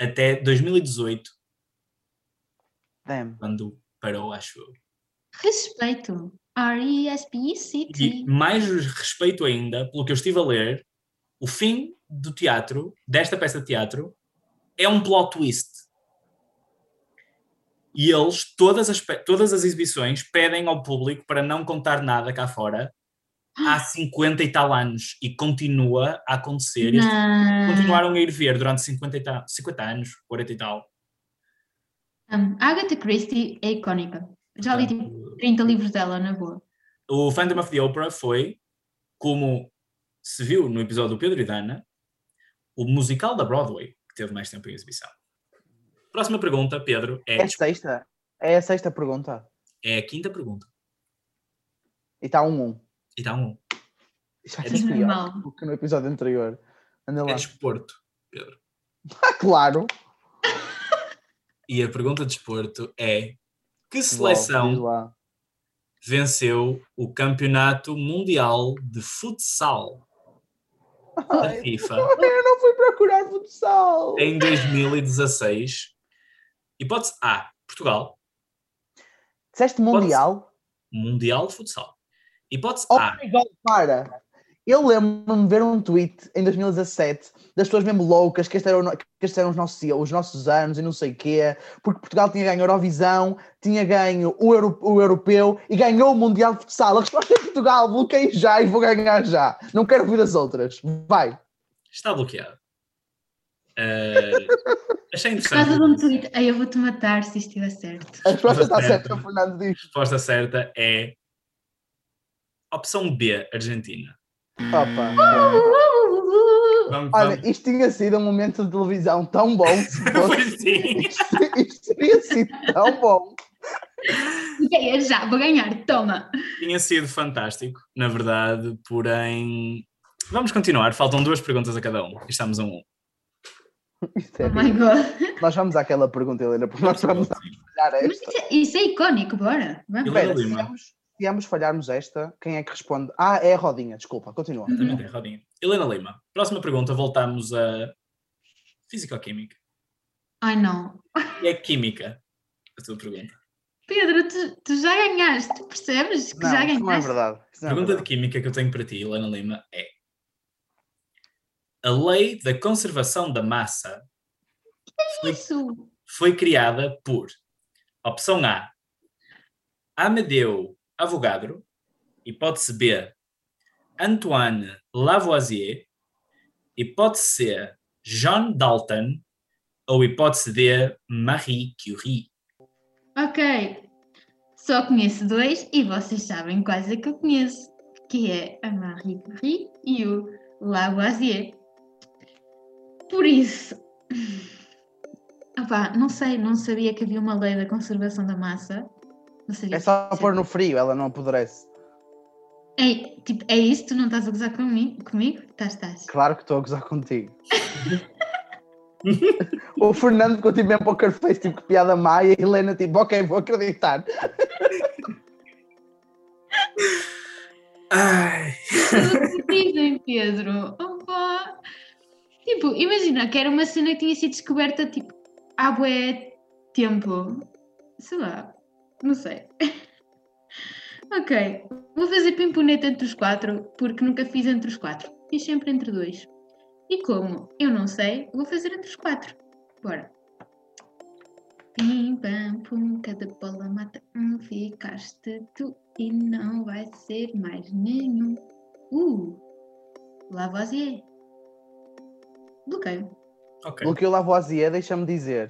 até 2018 Damn. quando parou, acho eu. Respeito. R-E-S-P-E-C-T. E mais respeito ainda, pelo que eu estive a ler, o fim do teatro, desta peça de teatro, é um plot twist. E eles, todas as, todas as exibições, pedem ao público para não contar nada cá fora há 50 e tal anos. E continua a acontecer. Continuaram a ir ver durante 50, e tal, 50 anos, 40 e tal. Um, Agatha Christie é icónica. Já li tipo 30 livros dela, na boa. O Phantom of the Opera foi, como se viu no episódio do Pedro e Dana, o musical da Broadway que teve mais tempo em exibição. Próxima pergunta, Pedro, é, É a sexta? É a sexta pergunta. é a quinta pergunta. E está um 1. E está um. Já É pior normal. do que no episódio anterior. Anda lá. É desporto, Pedro. Ah, claro. E a pergunta de desporto é: que seleção. Venceu o Campeonato Mundial de Futsal da Ai, FIFA Eu não fui procurar futsal. em 2016? Hipótese A: Portugal, Disseste mundial? Mundial de Futsal. Hipótese Oh A: my God, para! Eu lembro-me de ver um tweet em 2017 das pessoas mesmo loucas que estes eram, que estes eram os, nossos, os nossos anos e não sei o quê, porque Portugal tinha ganho a Eurovisão, tinha ganho o, Euro, o Europeu e ganhou o Mundial de Futsal. A resposta é Portugal, bloqueei já e vou ganhar já. Não quero ouvir as outras. Vai. está bloqueado. Eh, achei Por causa de interessante. um tweet. Ai, eu vou-te matar se isto estiver certo. A resposta está certa, Fernando A diz. resposta certa é opção B, Argentina. Opa. Vamos, Olha, vamos. isto tinha sido um momento de televisão tão bom. Se fosse, Pois sim. isto, isto teria sido tão bom. Ok, já, vou ganhar, toma. Tinha sido fantástico, na verdade, porém. Vamos continuar, faltam duas perguntas a cada um. e Estamos a um. Isto é Oh my god. Nós vamos àquela pergunta, Helena, porque nós vamos a falhar Mas esta. isso é, isso é icónico, bora. Vamos. Helena se Lima. Se ambos falharmos esta, quem é que responde? Ah, é a rodinha, desculpa, continua. Exatamente, é, Rodinha. Helena Lima, próxima pergunta, voltamos a Físico-Química. Ai não. E é Química, a tua pergunta. Pedro, tu, tu já ganhaste, tu percebes que Não, já isso não é ganhaste? verdade. Isso A não é pergunta de verdade. Química que eu tenho para ti, Helena Lima, é: A lei da conservação da massa foi Isso. foi criada por opção A, Amadeu Avogadro, hipótese B, Antoine Lavoisier, hipótese C, John Dalton ou hipótese D, Marie Curie. Ok. Só conheço dois e vocês sabem quais é que eu conheço. Que é a Marie Curie e o Lavoisier. Por isso... Opá, não sei, não sabia que havia uma lei da conservação da massa. Não sabia É só pôr no frio, ela não apodrece. É, tipo, é isso? Tu não estás a gozar comigo? comigo? Estás, estás. Claro que estou a gozar contigo. o Fernando ficou tipo mesmo poker face, tipo que piada má, e a Helena tipo, ok, vou acreditar. Ai. Tudo dizem, Pedro. Opa. Tipo, imagina que era uma cena que tinha sido descoberta tipo, há bué tempo. Sei lá, não sei. ok, vou fazer pimponeta entre os quatro, porque nunca fiz entre os quatro. Fiz sempre entre dois. E como eu não sei, vou fazer entre os quatro. Bora. Pim, pam, pum, cada bola mata um, ficaste tu e não vai ser mais nenhum. Uh! Lavoisier. Bloqueio. Ok. Pelo que eu Lavoisier, deixa-me dizer.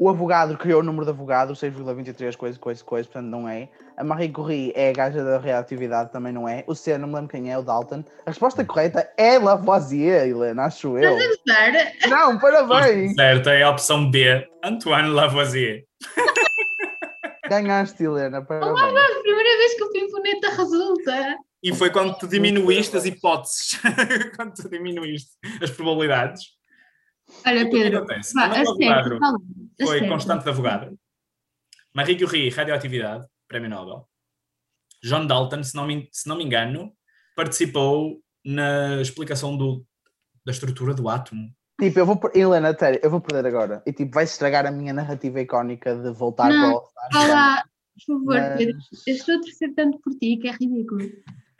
O Avogadro criou o número de Avogadro, 6,23, coisa, coisa, coisa, portanto não é. A Marie Curie é a gaja da reatividade, também não é. O C, não me lembro quem é, o Dalton. A resposta correta é Lavoisier, Helena, acho eu. Não, parabéns! Certo, é a opção B, Antoine Lavoisier. Ganhaste, Helena, parabéns. A primeira vez que o pimponeta resulta. E foi quando tu diminuíste as hipóteses, quando tu diminuíste as probabilidades. Olha, que Pedro, vá, Avogadro fala. Foi acerta. constante de Avogadro. Marie Curie, radioatividade, prémio Nobel. John Dalton, se não me, se não me engano, participou na explicação do, da estrutura do átomo. Tipo, eu vou. Helena, sério, eu vou perder agora. E tipo, vai estragar a minha narrativa icónica de voltar Não, para o. Olá, por favor, Mas- Pedro. Eu estou a torcer tanto por ti que é ridículo.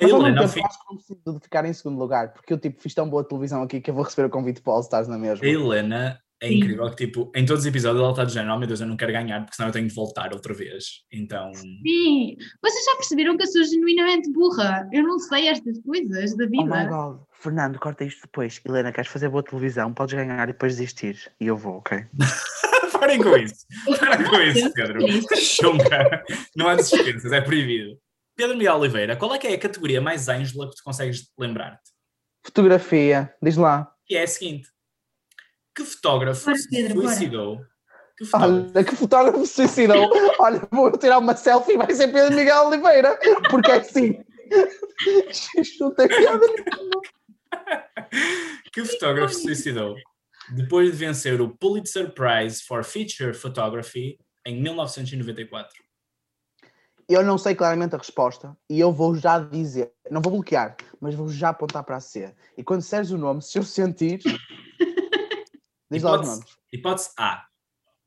Mas Helena, tempo, fim- acho que não preciso de ficar em segundo lugar, porque eu tipo, fiz tão boa televisão aqui que eu vou receber o convite para o All-Stars na mesma. a Helena é Sim. incrível que, tipo, em todos os episódios ela está de género, oh meu Deus, eu não quero ganhar, porque senão eu tenho de voltar outra vez. Então, Sim, vocês já perceberam que eu sou genuinamente burra. Eu não sei estas coisas da Oh my vida. god, Fernando, corta isto depois. Helena, queres fazer boa televisão? Podes ganhar e depois desistir. E eu vou, ok? parem com isso. Parem com isso, Pedro. Isso. Chunga. Não há desistências, é proibido. Pedro Miguel Oliveira, qual é que é a categoria mais Ângela que tu consegues lembrar-te? Fotografia, diz lá. E é a seguinte: que fotógrafo Bora, se Pedro, bora. suicidou? Que fotógrafo? Olha, que fotógrafo se suicidou. Olha, vou tirar uma selfie e vai ser Pedro Miguel Oliveira. Porque é assim. Isto não tem piada nenhuma. Que fotógrafo se suicidou depois de vencer o Pulitzer Prize for Feature Photography em 1994? Eu não sei claramente a resposta e eu vou já dizer, não vou bloquear, mas vou já apontar para a C. E quando disseres o nome, se eu sentir, diz Hipótese-. Hipótese A: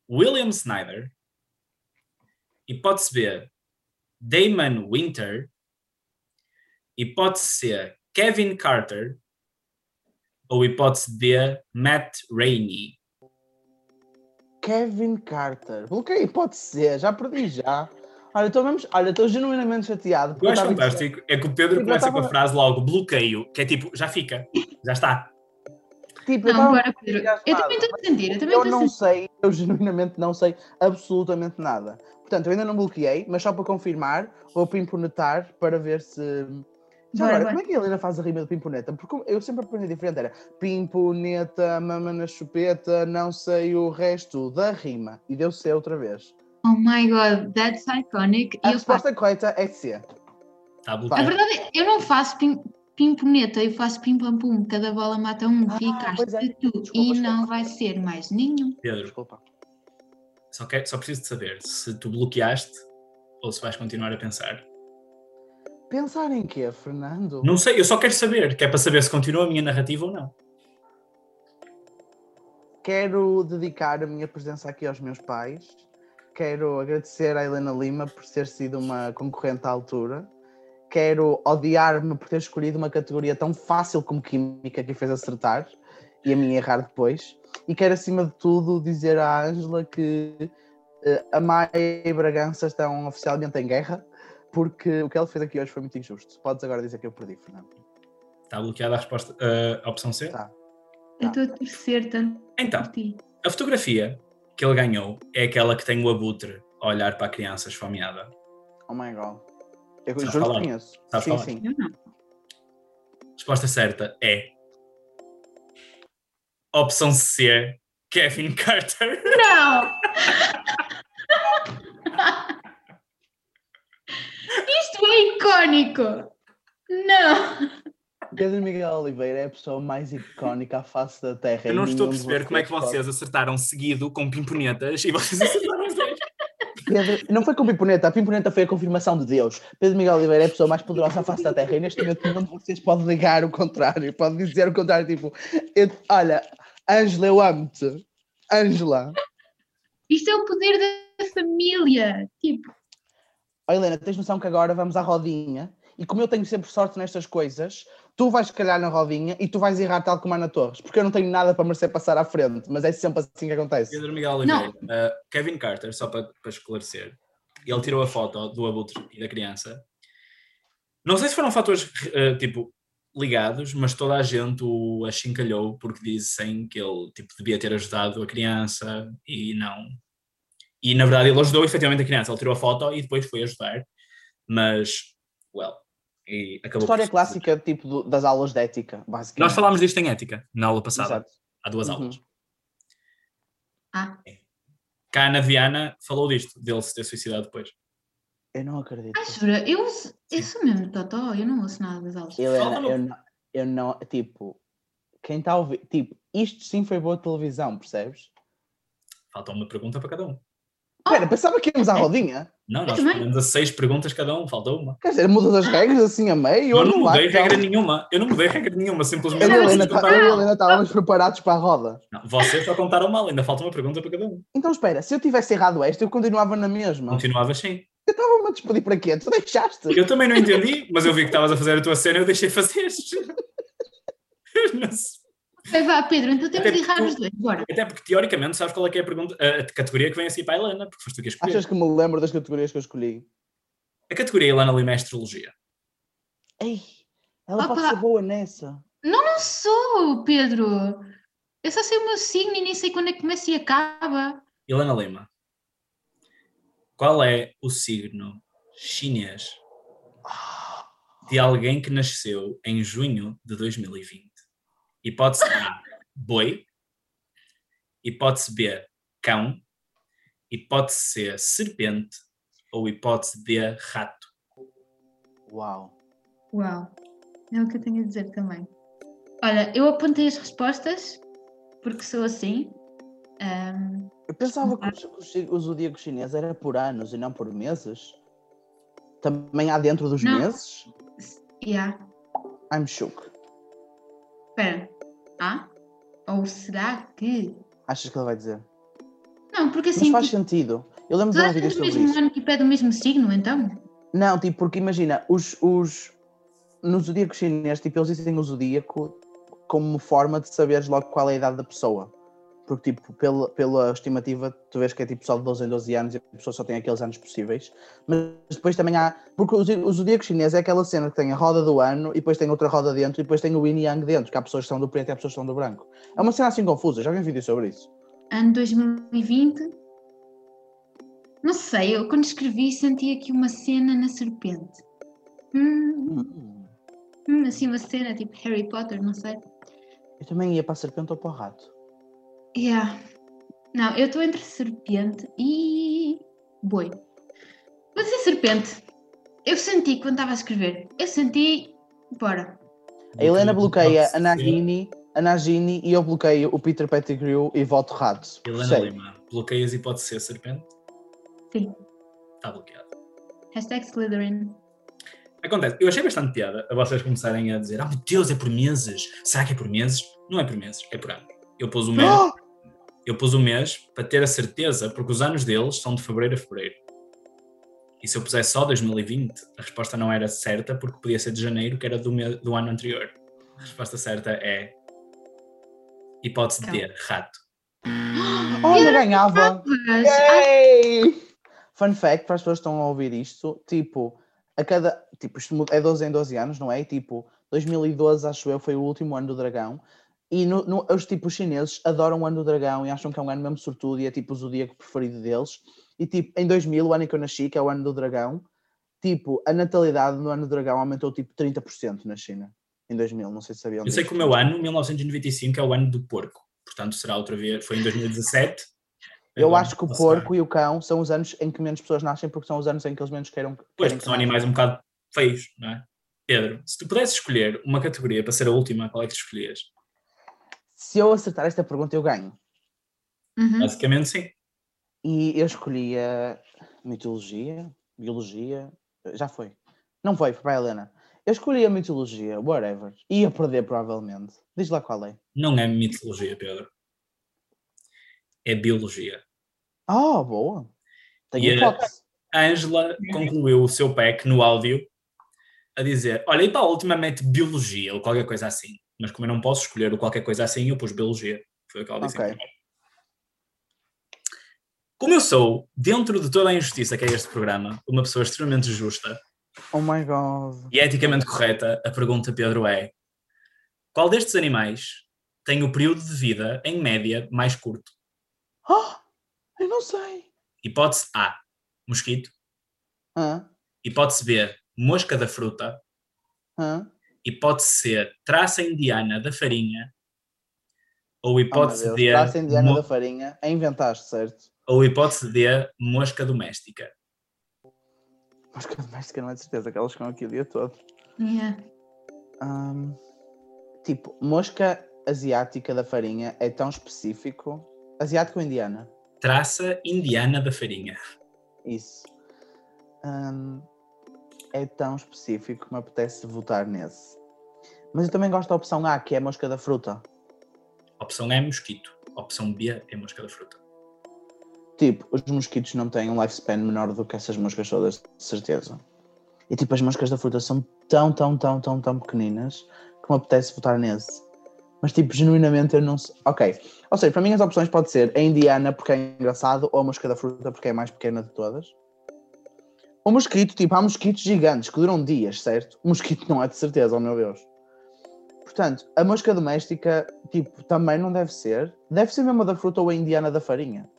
William Snyder. Hipótese B: Damon Winter. Hipótese C: Kevin Carter. Ou hipótese D: Matt Rainey. Kevin Carter. Bloqueei, pode ser, já perdi já. Olha, estou mesmo, olha, estou genuinamente chateado. O que porque eu acho fantástico é que o Pedro começa com a frase logo bloqueio, que é tipo, já fica, já está. Tipo, eu Não, bora, Pedro. Eu também estou a sentir, eu também Eu não sentir. sei, eu genuinamente não sei absolutamente nada. Portanto, eu ainda não bloqueei, mas só para confirmar, vou pimponetar para ver se. Já agora, como é que a Helena faz a rima de pimponeta? Porque eu sempre aprendi diferente. Era pimponeta, mama na chupeta, não sei o resto da rima. E deu C outra vez. Oh my god, that's iconic. A E eu faço. resposta correta é C. Está A verdade é, eu não faço pim, pimponeta, eu faço pim pam pum. Cada bola mata um, Ah, ficaste é. tu. Desculpa, e esquece. não vai ser mais nenhum. Pedro, Desculpa. só, quer, só preciso de saber se tu bloqueaste ou se vais continuar a pensar. Pensar em quê, Fernando? Não sei, eu só quero saber, que é para saber se continua a minha narrativa ou não. Quero dedicar a minha presença aqui aos meus pais. Quero agradecer à Helena Lima por ter sido uma concorrente à altura. Quero odiar-me por ter escolhido uma categoria tão fácil como Química que a fez acertar e a mim errar depois. E quero, acima de tudo, dizer à Ângela que eh, a Maia e Bragança estão oficialmente em guerra porque o que ela fez aqui hoje foi muito injusto. Podes agora dizer que eu perdi, Fernando. Está bloqueada a resposta, eh, a opção C? Tá. Eu estou a torcer tanto Então, por ti. a fotografia que ele ganhou é aquela que tem o abutre a olhar para a criança esfomeada. Oh my god. Eu Sabes juro falar? que conheço. Sabes sim, falar? sim. Eu não. Resposta certa é. Opção C, Kevin Carter. Não! Isto é icónico! Não! Pedro Miguel Oliveira é a pessoa mais icónica à face da Terra. Eu não estou a perceber como é que vocês acertaram seguido com pimponetas e vocês acertaram os dois. Pedro, não foi com Pimponeta, a Pimponeta foi a confirmação de Deus. Pedro Miguel Oliveira é a pessoa mais poderosa à face da Terra e neste momento nenhum de vocês pode ligar o contrário, pode dizer o contrário, tipo, eu- olha, Ângela, eu amo-te. Ângela. Isto é o poder da família! Tipo, Ó Helena, tens noção que agora vamos à rodinha e como eu tenho sempre sorte nestas coisas, tu vais calhar na rodinha e tu vais errar tal como a Ana Torres, porque eu não tenho nada para merecer passar à frente, mas é sempre assim que acontece. Pedro Miguel Oliveira, uh, Kevin Carter, só para, para esclarecer, ele tirou a foto do abutre e da criança. Não sei se foram fatores uh, tipo ligados, mas toda a gente o achincalhou porque dizem que ele tipo, devia ter ajudado a criança e não. E na verdade ele ajudou efetivamente a criança, ele tirou a foto e depois foi ajudar, mas, well, e acabou História clássica, tipo, do- das aulas de ética, basicamente. Nós falámos disto em ética, na aula passada, Exato. há duas Uhum. aulas. ah, Cá a Ana Viana falou disto, dele se ter suicidado depois. Eu não acredito. ai, jura, eu, ouço- eu sou mesmo totó, eu não ouço nada das aulas. Fala no- eu não, eu não, tipo, quem está a ouvir, tipo, isto sim foi boa televisão, percebes? Falta uma pergunta para cada um. Espera, pensava que íamos à rodinha. Não, nós respondemos a seis perguntas cada um, falta uma. Quer dizer, mudas as regras assim a meio? Eu não lá, mudei regra nenhuma. Eu não mudei regra nenhuma, simplesmente. Eu e a Helena, tá-. Helena estávamos preparados para a roda. Não, vocês só contaram mal, ainda falta uma pergunta para cada um. Então espera, se eu tivesse errado esta, eu continuava na mesma. Continuava assim. Eu estava-me a despedir para quê? Tu deixaste? Eu também não entendi, mas eu vi que estavas a fazer a tua cena e eu deixei fazer. Eu não sei. Vai, vá, Pedro, então temos Até de errar porque os dois. Bora. Até porque teoricamente sabes qual é que é a pergunta, a, categoria que vem assim para a Helena, porque foste tu que a escolher. Achas que me lembro das categorias que eu escolhi? A categoria Helena Lima é astrologia. Ei, ela Opa. pode ser boa nessa. Não sou, Pedro. Eu só sei o meu signo e nem sei quando é que começa e acaba. Helena Lima, qual é o signo chinês de alguém que nasceu em junho de 2020? Hipótese A, boi. Hipótese B, cão. Hipótese C, serpente. Ou hipótese D, rato. Uau. Uau. É o que eu tenho a dizer também. Olha, eu apontei as respostas porque sou assim. Ahm, Eu pensava que os- o zodíaco chinês era por anos e não por meses. Também há dentro dos Não. meses? yeah. I'm shook. Espera. Ah? Ou será que. Achas que ele vai dizer? Não, porque Mas assim. faz tipo, sentido. Eu lembro de toda ver um a vídeo gente do sobre mesmo isso. ano que pede o mesmo signo, então? Não, tipo, porque imagina, os, os, no zodíaco chinês, tipo, eles dizem o zodíaco como forma de saberes logo qual é a idade da pessoa. Porque, tipo, pela, pela estimativa, tu vês que é tipo só de 12 em 12 anos e a pessoa só tem aqueles anos possíveis. Mas depois também há. Porque o, zodíaco chinês é aquela cena que tem a roda do ano e depois tem outra roda dentro e depois tem o yin e yang dentro, que há pessoas que são do preto e há pessoas que são do branco. É uma cena assim confusa, já vi um vídeo sobre isso. Ano 2020. Não sei, eu quando escrevi senti aqui uma cena na serpente. Hum, Hum. hum, assim uma cena tipo Harry Potter, não sei. Eu também ia para a serpente ou para o rato. Yeah. Não, eu estou entre serpente e boi. Vou dizer serpente. Eu senti quando estava a escrever. Eu senti. Bora. A Helena bloqueia a Nagini, a Nagini e eu bloqueio o Peter Pettigrew e voto rato. Helena Sei. Lima, bloqueias hipótese C, serpente? Sim. Está bloqueado. Hashtag Slytherin. Acontece, eu achei bastante piada a vocês começarem a dizer: Ah, meu Deus, é por meses. Será que é por meses? Não é por meses, é por anos. Eu pus o mês, Oh! Eu pus o mês para ter a certeza, porque os anos deles são de fevereiro a fevereiro. E se eu pusesse só 2020, a resposta não era certa, porque podia ser de janeiro, que era do, me- do ano anterior. A resposta certa é. Hipótese D, rato. Olha, ganhava! Yay! Fun fact para as pessoas que estão a ouvir isto: tipo, a cada. Tipo, isto é 12 em 12 anos, não é? E, tipo, 2012, acho eu, foi o último ano do dragão. E no, no- os tipos chineses adoram o ano do dragão e acham que é um ano mesmo sortudo e é tipo o zodíaco preferido deles. E tipo, em 2000, o ano em que eu nasci, que é o ano do dragão, tipo, a natalidade no ano do dragão aumentou tipo 30% na China. Em 2000, não sei se sabiam Eu sei que o meu ano, 1995, é o ano do porco. Portanto, será outra vez. Foi em 2017. Eu acho que o porco e o cão são os anos em que menos pessoas nascem porque são os anos em que eles menos queiram. Pois, porque que são animais um bocado feios, não é? Pedro, se tu pudesses escolher uma categoria para ser a última, qual é que tu escolhias? Se eu acertar esta pergunta, eu ganho. uhum. Basicamente, sim. E eu escolhi a mitologia, biologia, já foi. Não foi, foi para a Helena. Eu escolhi a mitologia, whatever. Ia perder provavelmente. Diz lá qual é. Não é mitologia, Pedro. É biologia. Oh, boa. Tenho E a- hipótese. A Ângela concluiu o seu pack no áudio a dizer: Olha, e para ultimamente biologia ou qualquer coisa assim. Mas como eu não posso escolher qualquer coisa assim, eu pus biologia. Foi o que ela disse. em Ok. primeiro. Como eu sou, dentro de toda a injustiça que é este programa, uma pessoa extremamente justa Oh my god. e eticamente correta, a pergunta, Pedro, é: Qual destes animais tem o período de vida, em média, mais curto? Oh, eu não sei. Hipótese A: mosquito. Hã? Hipótese B: mosca da fruta. Hã? Hipótese C: traça indiana da farinha. Ou Oh, hipótese Deus. D: Traça indiana mo- da farinha. A inventaste, certo? ou hipótese D: mosca doméstica. Que doméstica não é de certeza que elas ficam aqui o dia todo. Yeah. Ahm, tipo, mosca asiática da farinha é tão específico. Asiática ou indiana? Traça Indiana da Farinha. Isso. Hum, é tão específico que me apetece votar nesse. Mas eu também gosto da opção A, que é a mosca da fruta. Opção A é mosquito. Opção B é mosca da fruta. Tipo, os mosquitos não têm um lifespan menor do que essas moscas todas, de certeza. E tipo, as moscas da fruta são tão, tão, tão, tão, tão pequeninas que me apetece votar nesse. Mas tipo, genuinamente eu não sei. Ok. Ou seja, para mim as opções pode ser a indiana porque é engraçado ou a mosca da fruta porque é a mais pequena de todas. O mosquito, tipo, há mosquitos gigantes que duram dias, certo? O mosquito não é de certeza, oh meu Deus. Portanto, a mosca doméstica, tipo, também não deve ser. Deve ser mesmo a da fruta ou a indiana da farinha.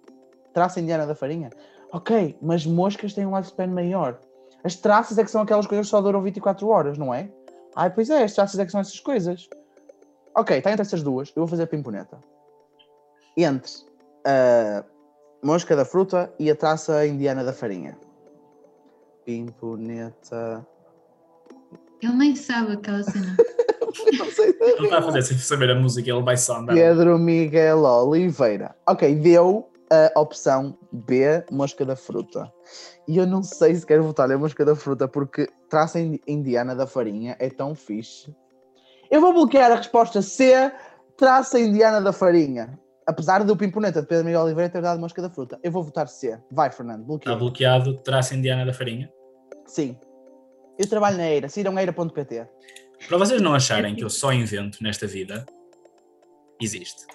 Traça indiana da farinha. Ok, mas moscas têm um lifespan maior. As traças é que são aquelas coisas que só duram 24 horas, não é? Ai, pois é, as traças é que são essas coisas. Ok, está entre essas duas. Eu vou fazer a pimponeta. Entre a mosca da fruta e a traça indiana da farinha. Pimponeta. Ele nem sabe aquela cena. Não sei Ele está a fazer sem saber a música, ele vai só andar. Pedro Miguel Oliveira. Ok, deu a opção B, mosca da fruta. E eu não sei se quero votar na mosca da fruta porque traça in- indiana da farinha é tão fixe. Eu vou bloquear a resposta C, traça indiana da farinha. Apesar do pimponeta de Pedro Miguel Oliveira ter dado mosca da fruta. Eu vou votar C. Vai, Fernando, Está bloqueado, traça Indiana da Farinha. Sim. Eu trabalho na Eira, siremeira.pt. Para vocês não acharem que eu só invento nesta vida, existe.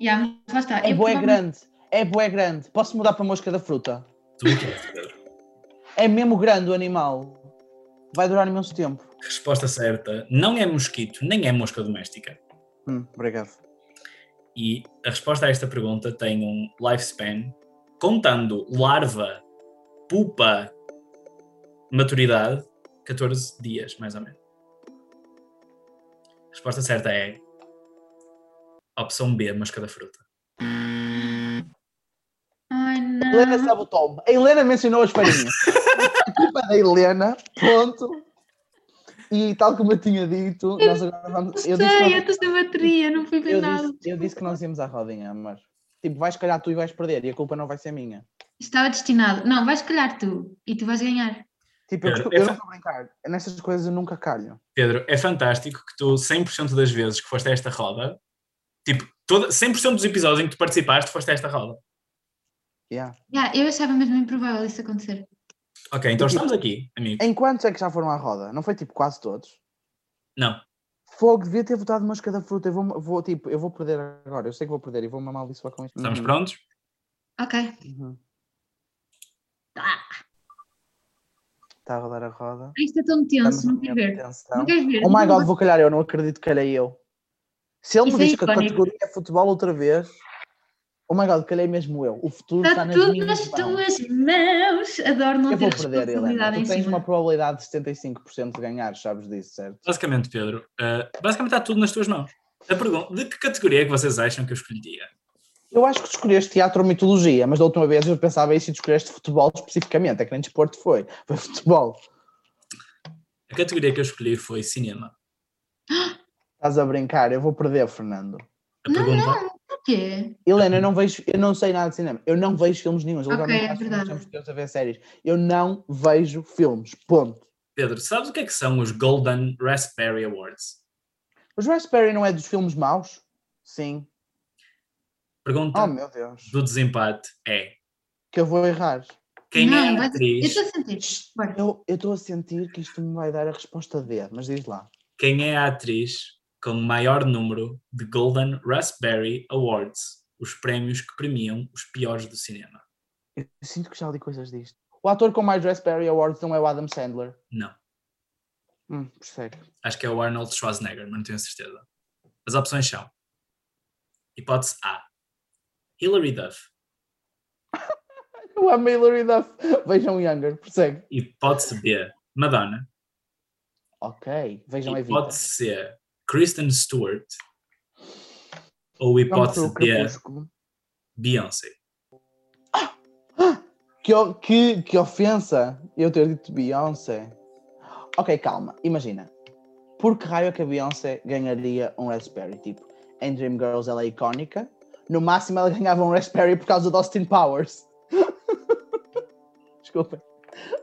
Yeah, lá está. É boé grande. É boé grande. Posso mudar para mosca da fruta? Tu. É mesmo grande o animal. Vai durar imenso tempo. Resposta certa: não é mosquito, nem é mosca doméstica. Hum, obrigado. E a resposta a esta pergunta tem um lifespan, contando larva, pupa, maturidade, 14 dias, mais ou menos. A resposta certa é a opção B, mosca da fruta. Ai, não. Helena sabotou-me. A Helena mencionou as farinhas. a culpa é da Helena, ponto. E tal como eu tinha dito, nós agora vamos. Eu disse, Sei, que eu nós, estou sem bateria, não fui ver eu, nada. disse, eu disse que nós íamos à rodinha, mas. Tipo, vais calhar tu e vais perder, e a culpa não vai ser minha. Estava destinado. Não, vais calhar tu e tu vais ganhar. Tipo, eu, Pedro, é eu fa- não estou a brincar. Nessas coisas eu nunca calho. Pedro, é fantástico que tu, 100% das vezes que foste a esta roda, tipo, toda, 100% dos episódios em que tu participaste, foste a esta roda. Yeah. Yeah, eu achava mesmo improvável isso acontecer. Ok, então Tipo- estamos aqui, amigo. Em quantos é que já foram à roda? Não foi tipo quase todos? Não, Fogo, devia ter votado mosca da fruta. Eu vou, vou, tipo, eu vou perder agora. Eu sei que vou perder e vou-me amaldiçoar com isto. estamos Uhum, prontos? Ok. uhum. Ah, Está a rodar a roda. isto é tão tenso, não de ver. Não queres ver? Oh my god, vou calhar eu, não acredito que calhei eu. Se ele me Isso é diz que a categoria é futebol outra vez, oh my god, calhei mesmo eu. O futuro está, Está nas tudo minhas nas mãos. tuas mãos. Adoro não Eu ter vou perder, Helena. Tu tens cima. uma probabilidade de 75% de ganhar, sabes disso, certo? Basicamente, Pedro, eh, basicamente está tudo nas tuas mãos. A pergunta, de que categoria é que vocês acham que eu escolheria? Eu acho que escolheste teatro ou mitologia, mas da última vez eu pensava isso e escolheste futebol especificamente. É que nem desporto foi. Foi futebol. A categoria que eu escolhi foi cinema. Estás a brincar, eu vou perder, Fernando. A Não, pergunta, O quê? Helena, eu não vejo, eu não sei nada de cinema. Eu não vejo filmes nenhum. Eu Ok, literalmente é verdade. todos a ver séries. Eu não vejo filmes. Ponto. Pedro, sabes o que é que são os Golden Raspberry Awards? Os Raspberry não é dos filmes maus? Sim. Pergunta Oh meu Deus. do desempate é Que eu vou errar. quem não, é a vai- Eu atriz? estou a sentir. Eu estou a sentir que isto me vai dar a resposta D, mas diz lá. Quem é a atriz com o maior número de Golden Raspberry Awards? Os prémios que premiam os piores do cinema. Eu sinto que já li coisas disto. O ator com mais Raspberry Awards não é o Adam Sandler. Não. Hum, percebe. Acho que é o Arnold Schwarzenegger, mas não tenho a certeza. As opções são: hipótese A, Hilary Duff. Eu amo Hilary Duff. Vejam Younger, persegue. Hipótese B, Madonna. Ok, vejam Evita. Hipótese C, Kristen Stewart. Ou hipótese o D, Crepúsculo. Beyoncé. Que, que, que ofensa eu ter dito Beyoncé. Ok, calma, imagina. Por que raio é que a Beyoncé ganharia um Raspberry? Tipo, em Dreamgirls ela é icónica, No máximo ela ganhava um Raspberry por causa do Austin Powers. Desculpem.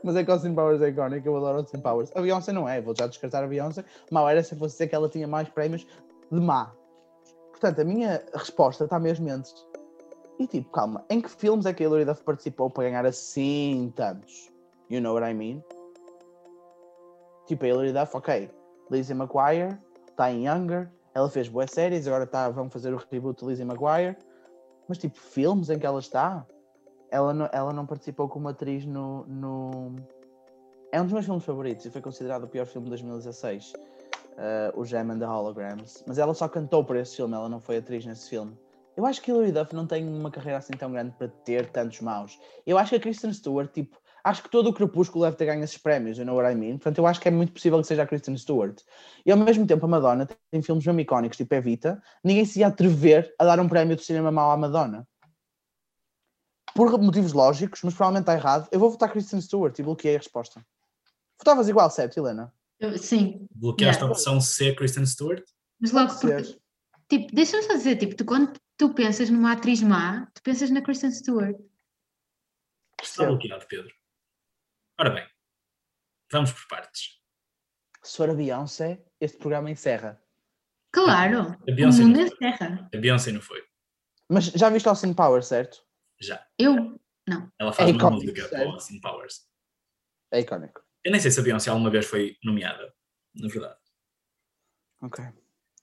Mas é que Austin Powers é icónico, eu adoro Austin Powers. A Beyoncé não é, vou já descartar a Beyoncé. Mal era se eu fosse dizer que ela tinha mais prémios de má. Portanto, a minha resposta está mesmo entre. E tipo, calma, em que filmes é que a Hilary Duff participou para ganhar assim tantos? You know what I mean? Tipo, a Hilary Duff, ok. Lizzie McGuire, está em Younger, ela fez boas séries, agora tá, vão fazer o reboot de Lizzie McGuire. Mas tipo, filmes em que ela está? Ela não, ela não participou como atriz no, no. É um dos meus filmes favoritos e foi considerado o pior filme de 2016. Uh, o Gem and the Holograms. Mas ela só cantou por esse filme, ela não foi atriz nesse filme. Eu acho que Hilary Duff não tem uma carreira assim tão grande para ter tantos maus. Eu acho que a Kristen Stewart, tipo, acho que todo o Crepúsculo deve ter ganho esses prémios, you know what I mean? Portanto, eu acho que é muito possível que seja a Kristen Stewart. E ao mesmo tempo, a Madonna tem filmes mesmo icónicos, tipo Evita, ninguém se ia atrever a dar um prémio de cinema mau à Madonna. Por motivos lógicos, mas provavelmente está errado. Eu vou votar Kristen Stewart e bloqueei a resposta. Votavas igual, certo, Helena? Eu- Sim, Bloqueaste Yeah. a opção C, Kristen Stewart? mas logo porque, ser. tipo, deixa-me só dizer, tipo, tu, quando tu pensas numa atriz má, tu pensas na Kristen Stewart. Está bloqueado, Pedro. Ora bem, vamos por partes. Se for a Beyoncé, este programa encerra. Claro, A Beyoncé o mundo encerra. A Beyoncé não foi. Mas já viste Austin Powers, certo? Já. Eu, Ela faz É uma icónico, música sério. para o Austin Powers. É icónico. Eu nem sei se a Beyoncé alguma vez foi nomeada, na verdade. Ok.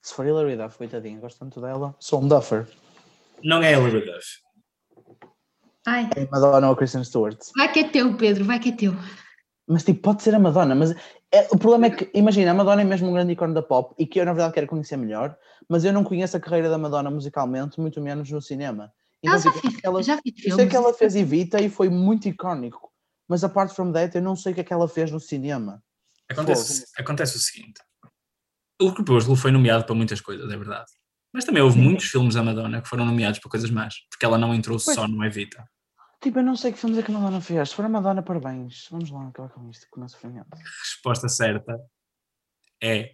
Se for Hilary Duff, coitadinha, gosto tanto dela. Sou um Duffer. Não é Hilary Duff. ai, É Madonna ou Kristen Stewart. vai que é teu, Pedro, vai que é teu. Mas tipo, pode ser a Madonna, mas é- o problema é que, imagina, a Madonna é mesmo um grande ícone da pop e que eu na verdade quero conhecer melhor, mas eu não conheço a carreira da Madonna musicalmente, muito menos no cinema. Ela já fez, ela- já fez eu sei filmes. que ela fez Evita e foi muito icónico, mas apart from that, eu não sei o que é que ela fez no cinema. Acontece, acontece o seguinte: o Crepúsculo foi nomeado para muitas coisas, é verdade. Mas também houve muitos filmes da Madonna que foram nomeados para coisas más, porque ela não entrou Pois. só no Evita. Tipo, eu não sei que filmes é que a Madonna fez. Se for a Madonna, parabéns. Vamos lá acabar com isto, com o nosso sofrimento. A resposta certa é.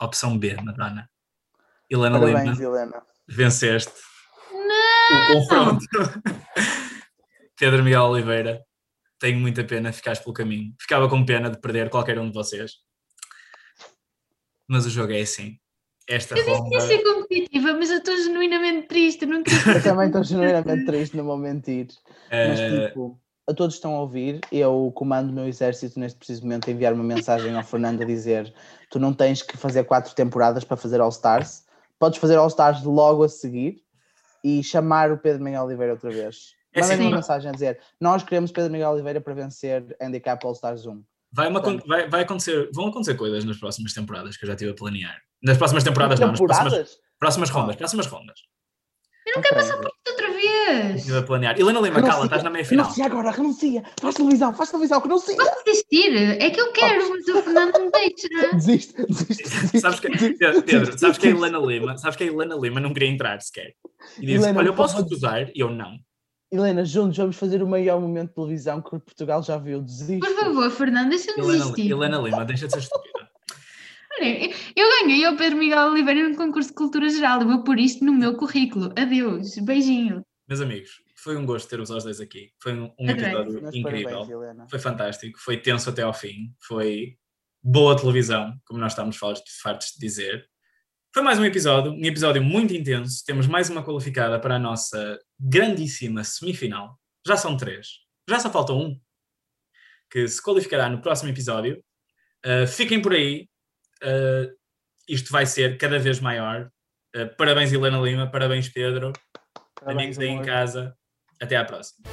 Opção B, Madonna. Helena Parabéns, Lima, Helena. Venceste o confronto. Pedro Miguel Oliveira, tenho muita pena, ficaste pelo caminho. Ficava com pena de perder qualquer um de vocês. Mas o jogo é assim. Esta Eu ronda. ia ser competitiva, mas eu estou genuinamente triste. Eu não quero... Eu também estou genuinamente triste, não vou mentir. Mas eh, tipo, a todos que estão a ouvir, eu comando o meu exército neste preciso momento a enviar uma mensagem ao Fernando a dizer: tu não tens que fazer quatro temporadas para fazer All Stars, podes fazer All Stars logo a seguir e chamar o Pedro Miguel Oliveira outra vez. É Mandem assim, uma mensagem a dizer: nós queremos Pedro Miguel Oliveira para vencer Handicap All Stars 1. vai, uma con- vai, vai acontecer, vão acontecer coisas nas próximas temporadas que eu já estive a planear. Nas próximas temporadas, não, nas próximas, Temporadas? próximas rondas. Próximas rondas. Eu não quero passar Outra vez. Estive a planear. Helena Lima, cala, estás na meia final. Renuncia agora, renuncia! Faz televisão, faz televisão, renuncia! Posso desistir? É que eu quero, mas o Fernando não me deixa. Desiste, desiste, desiste. Sabes que, Pedro, Pedro, sabes que a Helena Lima, sabes que a Helena Lima não queria entrar sequer. E disse: Helena, Olha, eu posso recusar? E eu não. Helena, juntos vamos fazer o maior momento de televisão que Portugal já viu. Desiste. Por favor, Fernando, deixa-me Helena, desistir. Helena Lima, deixa de ser estúpida. Eu ganhei ao Pedro Miguel Oliveira no concurso de cultura geral. Eu vou pôr isto no meu currículo. Adeus, beijinho. Meus amigos, foi um gosto ter-vos aos dois aqui. Foi um, um episódio Meus incrível. Foi fantástico. Foi tenso até ao fim. Foi boa televisão, como nós estamos fartos fartos de dizer. Foi mais um episódio, um episódio muito intenso. Temos mais uma qualificada para a nossa grandíssima semifinal. Já são três. Já só falta um, que se qualificará no próximo episódio. Uh, fiquem por aí. Uh, isto vai ser cada vez maior. Uh, parabéns, Helena Lima. Parabéns, Pedro. Amigos aí em casa, até à próxima.